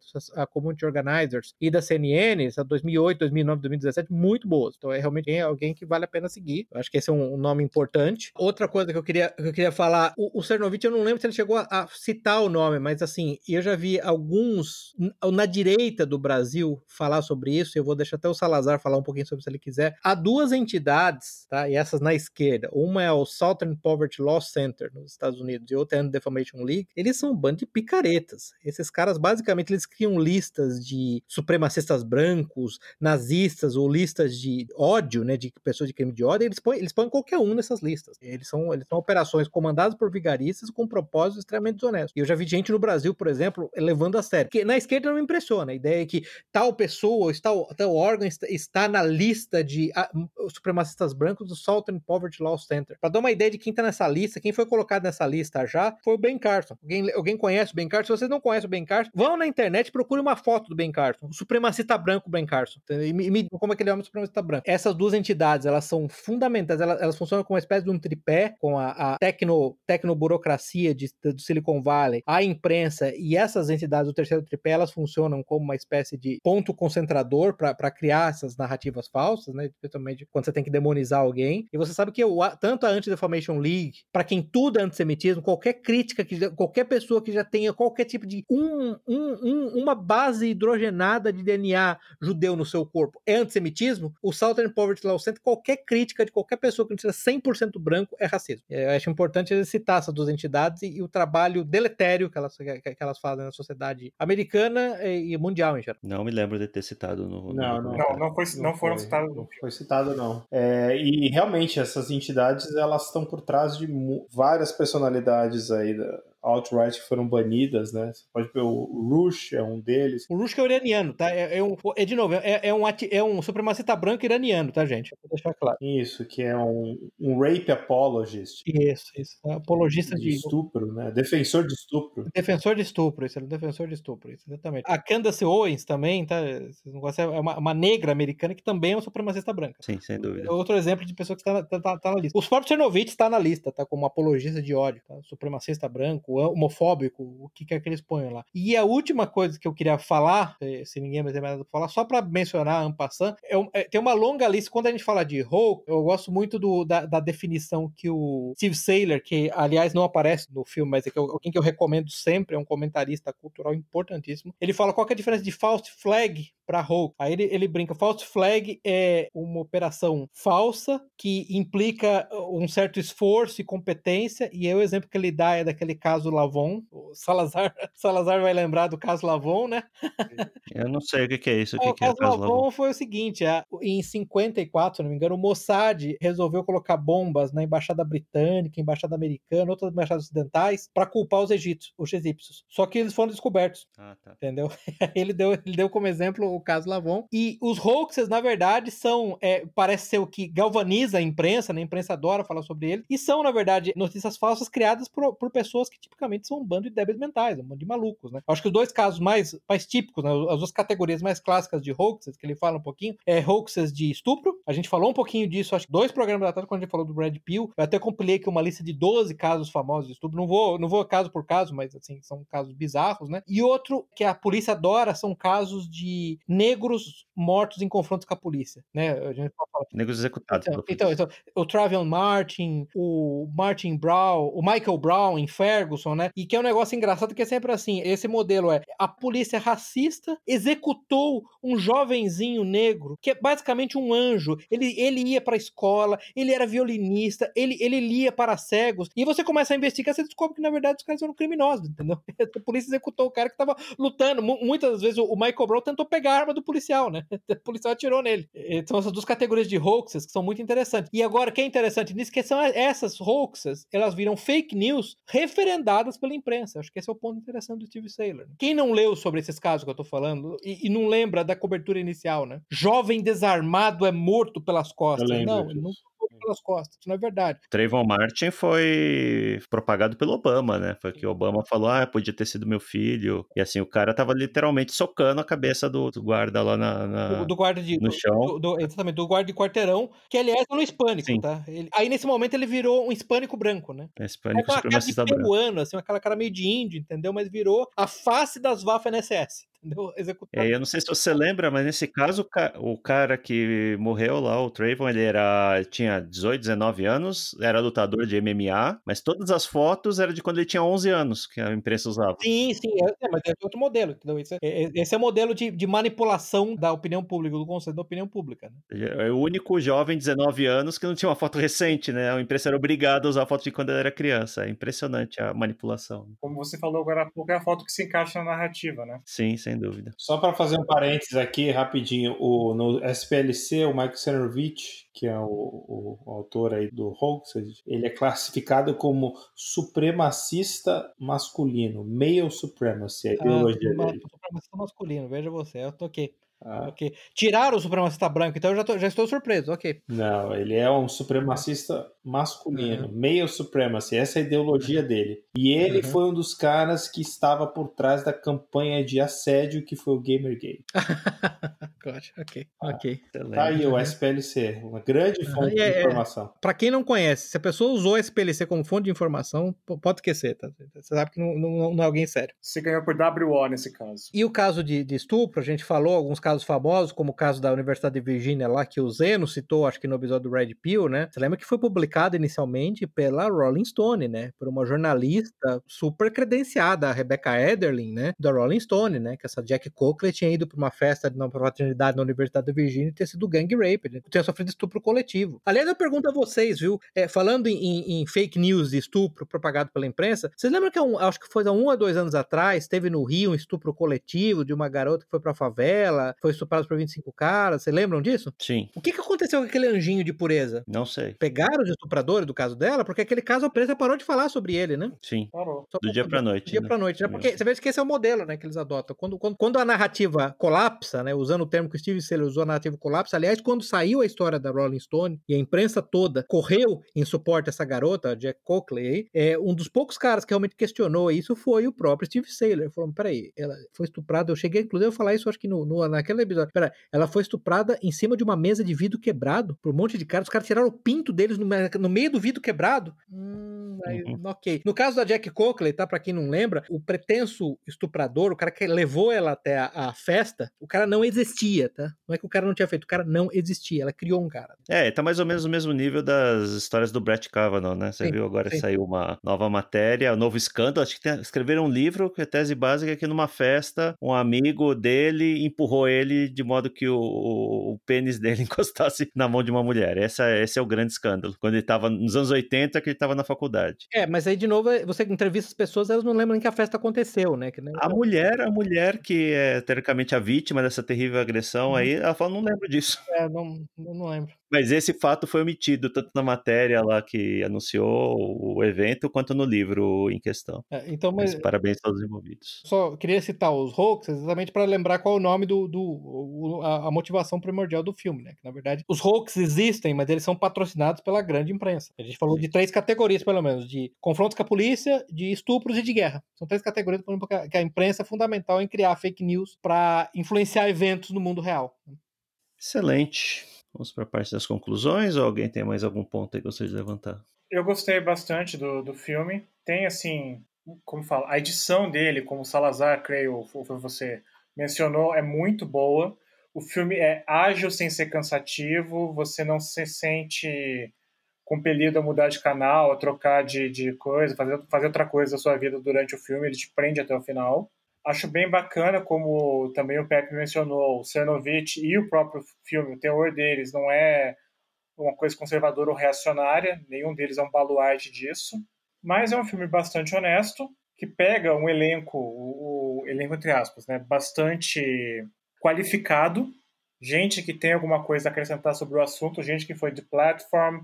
Community Organizers e da CNN, essa 2008, 2009, 2017, muito boas. Então é realmente alguém que vale a pena seguir. Eu acho que esse é um, um nome importante. Outra coisa que eu queria, que eu queria falar, o, o Cernovich, eu não lembro se ele chegou a, a citar o nome, mas assim, eu já vi alguns na direita do Brasil falar sobre isso, eu vou deixar até o Salazar falar um pouquinho sobre se ele quiser. Há duas entidades, tá? E essas na esquerda. Uma é o Southern Poverty Law Center nos Estados Unidos e outra é a Defamation League. Eles são um bando de picaretas. Esses caras basicamente eles criam listas de supremacistas brancos, nazistas ou listas de ódio, né, de pessoas de crime de ódio, eles põem, eles põem qualquer um nessas listas. Eles são, eles são operações comandadas por vigaristas com propósitos extremamente desonestos. E eu já vi gente no Brasil, por exemplo, levando a sério. Que na esquerda não me impressiona a ideia é que tal pessoa, tal, tal órgão está na lista de a, supremacistas brancos do Southern Poverty Law Center. Para dar uma ideia de quem está nessa lista, quem foi colocado nessa lista já, foi o Ben Carson. Alguém, alguém conhece o Ben Carson? Se vocês não conhecem o Ben Carson, vão na internet e procurem uma foto do Ben Carson. O supremacista branco Ben Carson. E me, me, como é que ele é um supremacista branco. Essas duas entidades, elas são fundamentais. Elas, elas funcionam como uma espécie de um tripé com a, a tecno, tecnoburocracia de, do Silicon Valley, a imprensa e essas entidades do terceiro tripé, elas funcionam como uma espécie de ponto concentrador para criar essas narrativas falsas, né? Especialmente quando você tem que demonizar alguém. E você sabe que o, tanto a Anti-Defamation League, para quem tudo é antissemitismo, qualquer crítica, que qualquer pessoa que já tenha qualquer tipo de um um, um, uma base hidrogenada de DNA judeu no seu corpo é antissemitismo, o Southern Poverty Law Center, qualquer crítica de qualquer pessoa que não seja 100% branco é racismo. Eu acho importante citar essas duas entidades e, e o trabalho deletério que elas, que, que, elas fazem na sociedade americana e, e, mundial em geral. Não me lembro de ter citado no. Não, não, não, não, foi, não, não foram citados. Não foi citado, não. É, e realmente, essas entidades elas estão por trás de várias personalidades aí da, outright que foram banidas, né? Você pode ver o Rush é um deles. O Rush é iraniano, tá? É, é um, é de novo, é, é, um, é um supremacista branco iraniano, tá, gente? Vou deixar claro. Isso, que é um, um rape apologist. Isso, isso. Apologista de... de... estupro, né? Defensor de estupro. Defensor de estupro, isso, é defensor de estupro, isso, exatamente. A Candace Owens também, tá? É uma, uma negra americana que também é um supremacista branca. Sim, sem dúvida. Outro exemplo de pessoa que está tá, tá, tá na lista. Os próprios Chernovitch está na lista, tá? Como apologista de ódio, tá? Supremacista branco, homofóbico, o que quer que eles ponham lá. E a última coisa que eu queria falar, se ninguém mais tem mais nada pra falar, só para mencionar Ampassan, é, é, tem uma longa lista. Quando a gente fala de Hulk, eu gosto muito do, da, da, definição que o Steve Saylor, que aliás não aparece no filme, mas é que eu, alguém que eu recomendo sempre, é um comentarista cultural importantíssimo. Ele fala qual é a diferença de false flag para Hulk. Aí ele, ele brinca, false flag é uma operação falsa que implica um certo esforço e competência, e aí o exemplo que ele dá é daquele caso Lavon. O Salazar, Salazar vai lembrar do caso Lavon, né? Eu não sei o que, é isso. O, que, o que caso, é caso Lavon, Lavon foi o seguinte: em 54, se não me engano, o Mossad resolveu colocar bombas na embaixada britânica, embaixada americana, outras embaixadas ocidentais, para culpar os egípcios, os egípcios. Só que eles foram descobertos. Ah, tá. Entendeu? ele deu, ele deu como exemplo o caso Lavon. E os hoaxes, na verdade, são. É, parece ser o que galvaniza a imprensa, né? A imprensa adora falar sobre ele. E são, na verdade, notícias falsas criadas por, por pessoas que tipicamente são um bando de débeis mentais, um bando de malucos, né? Acho que os dois casos mais, mais típicos, né? as duas categorias mais clássicas de hoaxes, que ele fala um pouquinho, é hoaxes de estupro. A gente falou um pouquinho disso, acho que dois programas atrás, quando a gente falou do Brad Pill. Eu até compilei aqui uma lista de 12 casos famosos de estupro. Não vou, não vou caso por caso, mas assim, são casos bizarros, né? E outro que a polícia adora são casos de negros mortos em confrontos com a polícia, né? A gente fala... Negros executados. Então, então, então, o Travion Martin, o Martin Brown, o Michael Brown em Ferguson, né? E que é um negócio engraçado que é sempre assim, esse modelo é a polícia racista executou um jovenzinho negro, que é basicamente um anjo. Ele, ele ia para a escola, ele era violinista, ele, ele lia para cegos, e você começa a investigar, você descobre que na verdade os caras eram criminosos, entendeu? A polícia executou o cara que estava lutando. Muitas vezes o Michael Brown tentou pegar arma do policial, né? O policial atirou nele. Então, essas duas categorias de hoaxes que são muito interessantes. E agora, o que é interessante nisso, que são essas hoaxes, elas viram fake news referendadas pela imprensa. Acho que esse é o ponto interessante do Steve Saylor. Quem não leu sobre esses casos que eu tô falando e, e não lembra da cobertura inicial, né? Jovem desarmado é morto pelas costas. Não, não pelas costas. Isso não é verdade. Trayvon Martin foi propagado pelo Obama, né? Foi que o Obama falou: ah, podia ter sido meu filho. E assim, o cara tava literalmente socando a cabeça do, do guarda lá na, na do, do, guarda de, no chão. Do, exatamente, do guarda de quarteirão, que aliás é no hispânico, Sim. tá? Ele, aí nesse momento ele virou um hispânico branco, né? É hispânico é supremacista branco. Peruano, assim, aquela cara meio de índio, entendeu? Mas virou a face das Waffen-SS entendeu? Executado. É, eu não sei se você lembra, mas nesse caso, o cara que morreu lá, o Trayvon, ele era, tinha 18, 19 anos, era lutador de MMA, mas todas as fotos eram de quando ele tinha 11 anos, que a imprensa usava. Sim, sim, é, é mas é outro modelo, entendeu? Esse é, é esse é o modelo de, de, manipulação da opinião pública, do conceito da opinião pública. Né? É o único jovem de 19 anos que não tinha uma foto recente, né? A imprensa era obrigada a usar a foto de quando ele era criança. É impressionante a manipulação. Como você falou agora há pouco, é a foto que se encaixa na narrativa, né? Sim, sem dúvida. Só para fazer um parênteses aqui, rapidinho, o, no SPLC, o Mike Senovich, que é o, o, o, autor aí do Hoaxed, ele é classificado como supremacista masculino, male supremacy, a ah, ideologia ah, dele. Supremacista masculino, veja você, eu toquei. Ah. Ok. Tiraram o supremacista branco, então eu já, tô, já estou surpreso, ok. Não, ele é um supremacista masculino, uhum. male supremacy, essa é a ideologia dele. E ele uhum. foi um dos caras que estava por trás da campanha de assédio que foi o Gamergate. God, ok, ah, ok. Tá aí o SPLC, uma grande fonte de é, informação. Para quem não conhece, se a pessoa usou SPLC como fonte de informação, pode esquecer, tá? Você sabe que não, não, não é alguém sério. Você ganhou por WO nesse caso. E o caso de, de, estupro, a gente falou alguns casos famosos, como o caso da Universidade de Virgínia lá, que o Zeno citou, acho que no episódio do Red Pill, né? Você lembra que foi publicado inicialmente pela Rolling Stone, né? Por uma jornalista super credenciada, a Rebecca Ederlin, né? Da Rolling Stone, né? Que essa Jack Coakley tinha ido para uma festa de não fraternidade na Universidade da Virgínia e ter sido gang rape, né? Tinha sofrido estupro coletivo. Aliás, eu pergunto a vocês, viu? É, falando em, em, fake news de estupro propagado pela imprensa, vocês lembram que um, acho que foi há um ou dois anos atrás, teve no Rio um estupro coletivo de uma garota que foi pra favela, foi estuprada por 25 caras, vocês lembram disso? Sim. O que, que aconteceu com aquele anjinho de pureza? Não sei. Pegaram os estupradores do caso dela, porque aquele caso a imprensa parou de falar sobre ele, né? Sim. Parou. do dia pra noite. Do dia né? pra noite, né? Porque você vê que esse é o modelo, né, que eles adotam. Quando, quando, quando a narrativa colapsa, né, usando o termo que o Steve Seller usou, a narrativa colapsa, aliás, quando saiu a história da Rolling Stone e a imprensa toda correu em suporte a essa garota, a Jack Coakley, é, um dos poucos caras que realmente questionou isso foi o próprio Steve Saylor. Falou, peraí, ela foi estuprada, eu cheguei inclusive a falar isso acho que no, no, naquele episódio, peraí, ela foi estuprada em cima de uma mesa de vidro quebrado por um monte de caras, os caras tiraram o pinto deles no, no meio do vidro quebrado. Hum, aí, uhum. ok. No caso da Jack Coakley, tá, pra quem não lembra, o pretenso estuprador, o cara que levou ela até a, a festa, o cara não existia, tá? Não é que o cara não tinha feito, o cara não existia, ela criou um cara. É, tá mais ou menos no mesmo nível das histórias do Brett Kavanaugh, né? Você sim, viu agora sim. saiu uma nova matéria, um novo escândalo, acho que tem, escreveram um livro que é tese básica que numa festa um amigo dele empurrou ele de modo que o, o, o pênis dele encostasse na mão de uma mulher. Essa, esse é o grande escândalo. Quando ele tava nos anos 80, que ele tava na faculdade. É, mas aí de novo, você entrevista as pessoas, elas não lembram que a festa aconteceu, né? Que nem... A mulher, a mulher que é teoricamente a vítima dessa terrível agressão hum. aí, ela fala, não lembro disso. É, não, não lembro. Mas esse fato foi omitido tanto na matéria lá que anunciou o evento, quanto no livro em questão. É, então, mas... mas... parabéns a todos os envolvidos. Só queria citar os hoaxes exatamente para lembrar qual é o nome do, do a, a, motivação primordial do filme, né? Que na verdade os hoaxes existem, mas eles são patrocinados pela grande imprensa. A gente falou Sim. de três categorias pelo menos, de confrontos com a polícia, de estupros e de guerra. São três categorias que a imprensa é fundamental em criar fake news para influenciar eventos no mundo real. Excelente. Vamos para a parte das conclusões ou alguém tem mais algum ponto aí que gostaria de levantar? Eu gostei bastante do, do filme. Tem, assim, como fala, a edição dele, como Salazar, creio, foi você mencionou, é muito boa. O filme é ágil sem ser cansativo, você não se sente compelido a mudar de canal, a trocar de, de coisa, fazer, fazer outra coisa da sua vida durante o filme, ele te prende até o final. Acho bem bacana, como também o Pepe mencionou, o Cernovich e o próprio filme, o teor deles não é uma coisa conservadora ou reacionária, nenhum deles é um baluarte disso, mas é um filme bastante honesto, que pega um elenco, o, elenco entre aspas, né, bastante qualificado, gente que tem alguma coisa a acrescentar sobre o assunto, gente que foi de platform,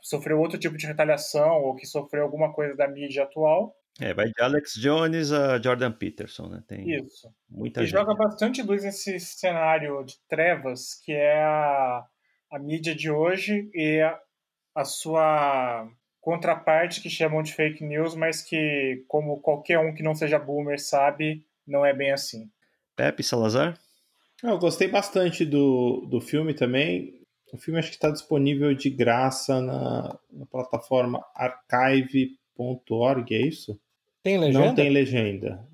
sofreu outro tipo de retaliação ou que sofreu alguma coisa da mídia atual, é, vai de Alex Jones a Jordan Peterson, né? Tem Isso. Muita e gente. joga bastante luz nesse cenário de trevas que é a, a mídia de hoje e a, a sua contraparte que chamam de fake news, mas que, como qualquer um que não seja boomer sabe, não é bem assim. Pepe Salazar? Eu gostei bastante do, do filme também. O filme acho que está disponível de graça na, na plataforma archive.org, é isso? Tem legenda? Não tem legenda.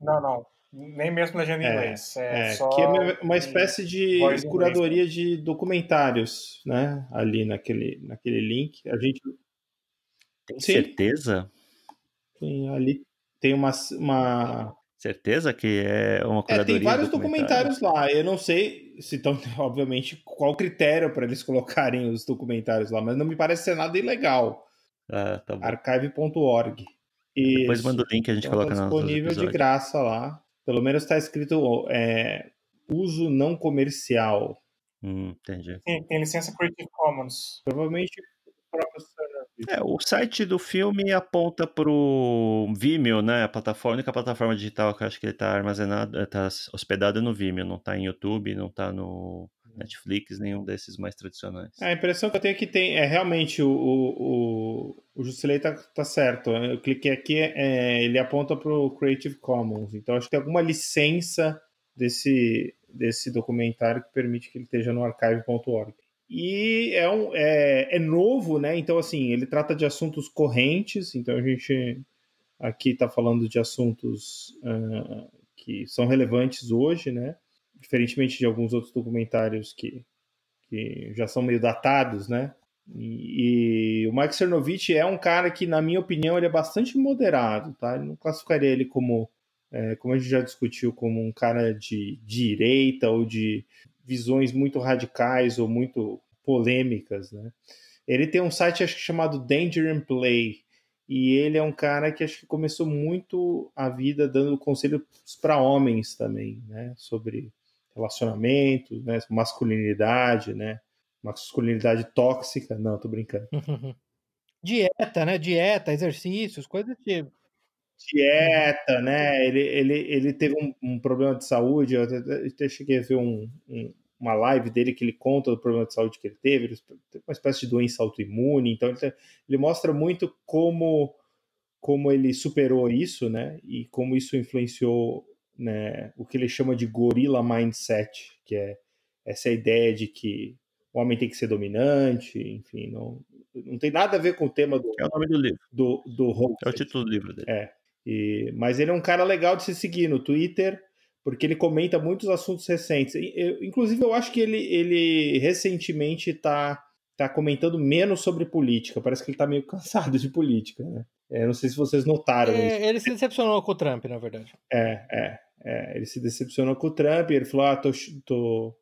Não, não. Nem mesmo legenda em é, inglês. É, é que é uma espécie de curadoria de documentários, né? Ali naquele, naquele link. A gente. Tem Sim. certeza? Sim, ali tem uma, uma. Certeza que é uma curadoria? É, tem vários documentários lá. Eu não sei se estão, obviamente, qual critério para eles colocarem os documentários lá, mas não me parece ser nada ilegal. Ah, tá Archive.org. Depois manda o link que a gente então, coloca tá disponível de graça lá. Pelo menos está escrito é, uso não comercial. Hum, entendi. Sim, tem licença Creative Commons. Provavelmente é, o site do filme aponta pro Vimeo, né? A plataforma, a única plataforma digital que eu acho que ele tá armazenado, está hospedado no Vimeo, não tá em YouTube, não tá no Netflix, nenhum desses mais tradicionais. A impressão que eu tenho é que tem é realmente o, o, o tá, tá certo. Eu cliquei aqui, é, ele aponta para o Creative Commons. Então acho que tem alguma licença desse, desse documentário que permite que ele esteja no archive.org. E é, um, é, é novo, né? Então, assim, ele trata de assuntos correntes, então a gente aqui está falando de assuntos uh, que são relevantes hoje, né? Diferentemente de alguns outros documentários que, que já são meio datados, né? E, e, o Mike Cernovich é um cara que, na minha opinião, ele é bastante moderado, tá? Eu não classificaria ele como, é, como a gente já discutiu, como um cara de direita ou de visões muito radicais ou muito polêmicas, né? Ele tem um site acho que chamado Danger and Play e ele é um cara que acho que começou muito a vida dando conselhos para homens também, né? Sobre relacionamento, né? masculinidade, né? Masculinidade tóxica, não, tô brincando. Dieta, né? Dieta, exercícios, coisas do tipo dieta, né? Ele, ele, ele teve um, um problema de saúde. Eu até, até cheguei a ver um, um, uma live dele que ele conta do problema de saúde que ele teve, ele teve uma espécie de doença autoimune, então ele, ele mostra muito como como ele superou isso, né, e como isso influenciou, né, o que ele chama de gorila mindset, que é essa ideia de que o homem tem que ser dominante, enfim, não, não tem nada a ver com o tema do é o nome do livro do, do é o título do livro dele. É, e, mas ele é um cara legal de se seguir no Twitter porque ele comenta muitos assuntos recentes. Eu, inclusive, eu acho que ele, ele recentemente está tá comentando menos sobre política. Parece que ele está meio cansado de política, né? É, não sei se vocês notaram é, isso. Ele se decepcionou com o Trump, na verdade. É, é, é. Ele se decepcionou com o Trump. Ele falou: ah, tô, tô,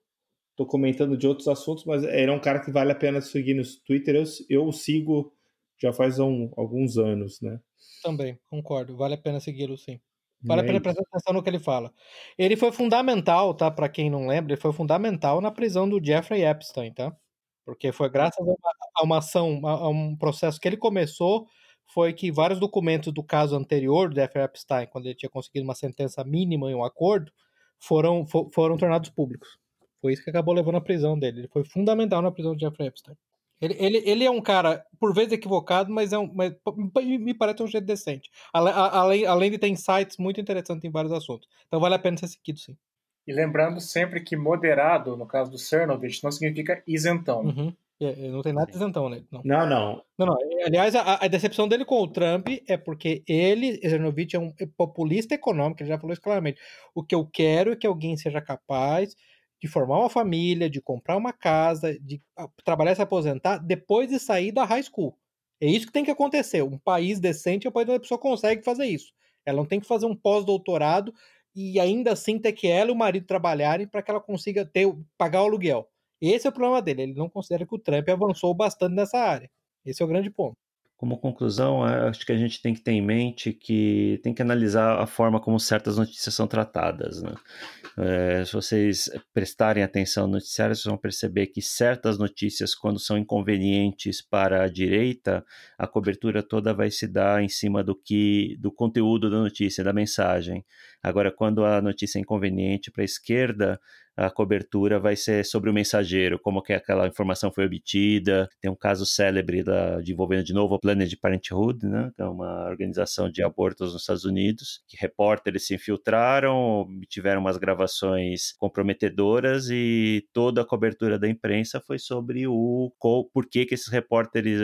tô comentando de outros assuntos, mas ele é um cara que vale a pena seguir no Twitter. Eu, eu o sigo já faz um, alguns anos, né? Também, concordo. Vale a pena segui-lo, sim. Vale a pena prestar atenção no que ele fala. Ele foi fundamental, tá? Para quem não lembra, ele foi fundamental na prisão do Jeffrey Epstein, tá? Porque foi graças a uma, a uma ação, a, a, um processo que ele começou, foi que vários documentos do caso anterior do Jeffrey Epstein, quando ele tinha conseguido uma sentença mínima e um acordo, foram, for, foram tornados públicos. Foi isso que acabou levando à prisão dele. Ele foi fundamental na prisão do Jeffrey Epstein. Ele, ele, ele é um cara, por vezes equivocado, mas, é um, mas me parece um jeito decente. Além, além de ter insights muito interessantes em vários assuntos. Então vale a pena ser seguido, sim. E lembrando sempre que moderado, no caso do Cernovich, não significa isentão. Uhum. Não tem nada de isentão nele. Não, não. não. não, não. Aliás, a, a, decepção dele com o Trump é porque ele, Cernovich, é um populista econômico, ele já falou isso claramente. O que eu quero é que alguém seja capaz de formar uma família, de comprar uma casa, de trabalhar e se aposentar depois de sair da high school. É isso que tem que acontecer. Um país decente é o país onde a pessoa consegue fazer isso. Ela não tem que fazer um pós-doutorado e ainda assim ter que ela e o marido trabalharem para que ela consiga ter, pagar o aluguel. Esse é o problema dele. Ele não considera que o Trump avançou bastante nessa área. Esse é o grande ponto. Como conclusão, acho que a gente tem que ter em mente que tem que analisar a forma como certas notícias são tratadas. Né? É, se vocês prestarem atenção no noticiário, vocês vão perceber que certas notícias, quando são inconvenientes para a direita, a cobertura toda vai se dar em cima do que do conteúdo da notícia, da mensagem. Agora, quando a notícia é inconveniente para a esquerda, a cobertura vai ser sobre o mensageiro, como que aquela informação foi obtida. Tem um caso célebre da, de envolvendo de novo a Planned Parenthood, né, que é uma organização de abortos nos Estados Unidos, que repórteres se infiltraram, obtiveram umas gravações comprometedoras e toda a cobertura da imprensa foi sobre o por que, que esses repórteres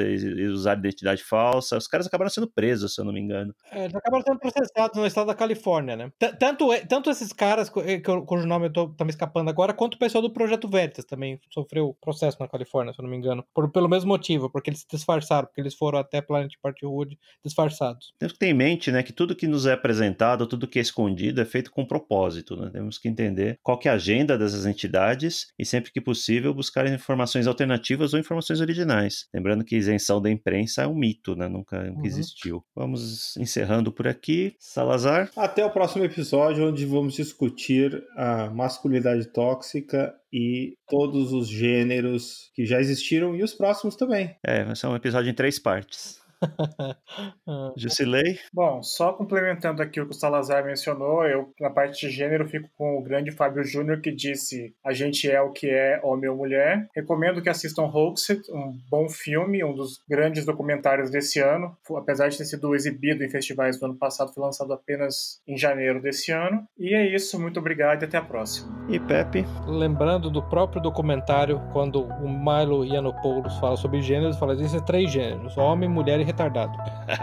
usaram identidade falsa. Os caras acabaram sendo presos, se eu não me engano. É, eles acabaram sendo processados no estado da Califórnia, né? Tanto, tanto esses caras, cujo nome eu tô, tá me escapando falando agora, quanto o pessoal do Projeto Veritas também sofreu processo na Califórnia, se eu não me engano. Por, pelo mesmo motivo, porque eles se disfarçaram, porque eles foram até Planet Party Wood disfarçados. Temos que ter em mente, né, que tudo que nos é apresentado, tudo que é escondido é feito com propósito, né? Temos que entender qual que é a agenda dessas entidades e sempre que possível buscar informações alternativas ou informações originais. Lembrando que isenção da imprensa é um mito, né? Nunca, nunca uhum. existiu. Vamos encerrando por aqui. Salazar. Até o próximo episódio, onde vamos discutir a masculinidade tóxica e todos os gêneros que já existiram e os próximos também. É, vai ser um episódio em três partes. Jusilei? Bom, só complementando aqui o que o Salazar mencionou, eu, na parte de gênero, fico com o grande Fábio Júnior que disse a gente é o que é, homem ou mulher. Recomendo que assistam Hoaxed, um bom filme, um dos grandes documentários desse ano. Apesar de ter sido exibido em festivais do ano passado, foi lançado apenas em janeiro desse ano. E é isso, muito obrigado e até a próxima. E Pepe? Lembrando do próprio documentário, quando o Milo Yiannopoulos fala sobre gêneros, fala existem três gêneros: homem, mulher e retardado.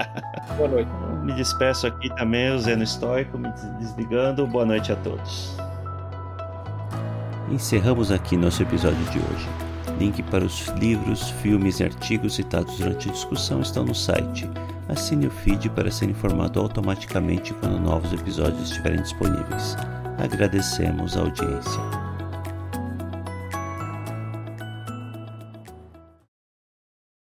Boa noite. Me despeço aqui também, o Zeno Estoico, me desligando. Boa noite a todos. Encerramos aqui nosso episódio de hoje. Link para os livros, filmes e artigos citados durante a discussão estão no site. Assine o feed para ser informado automaticamente quando novos episódios estiverem disponíveis. Agradecemos a audiência.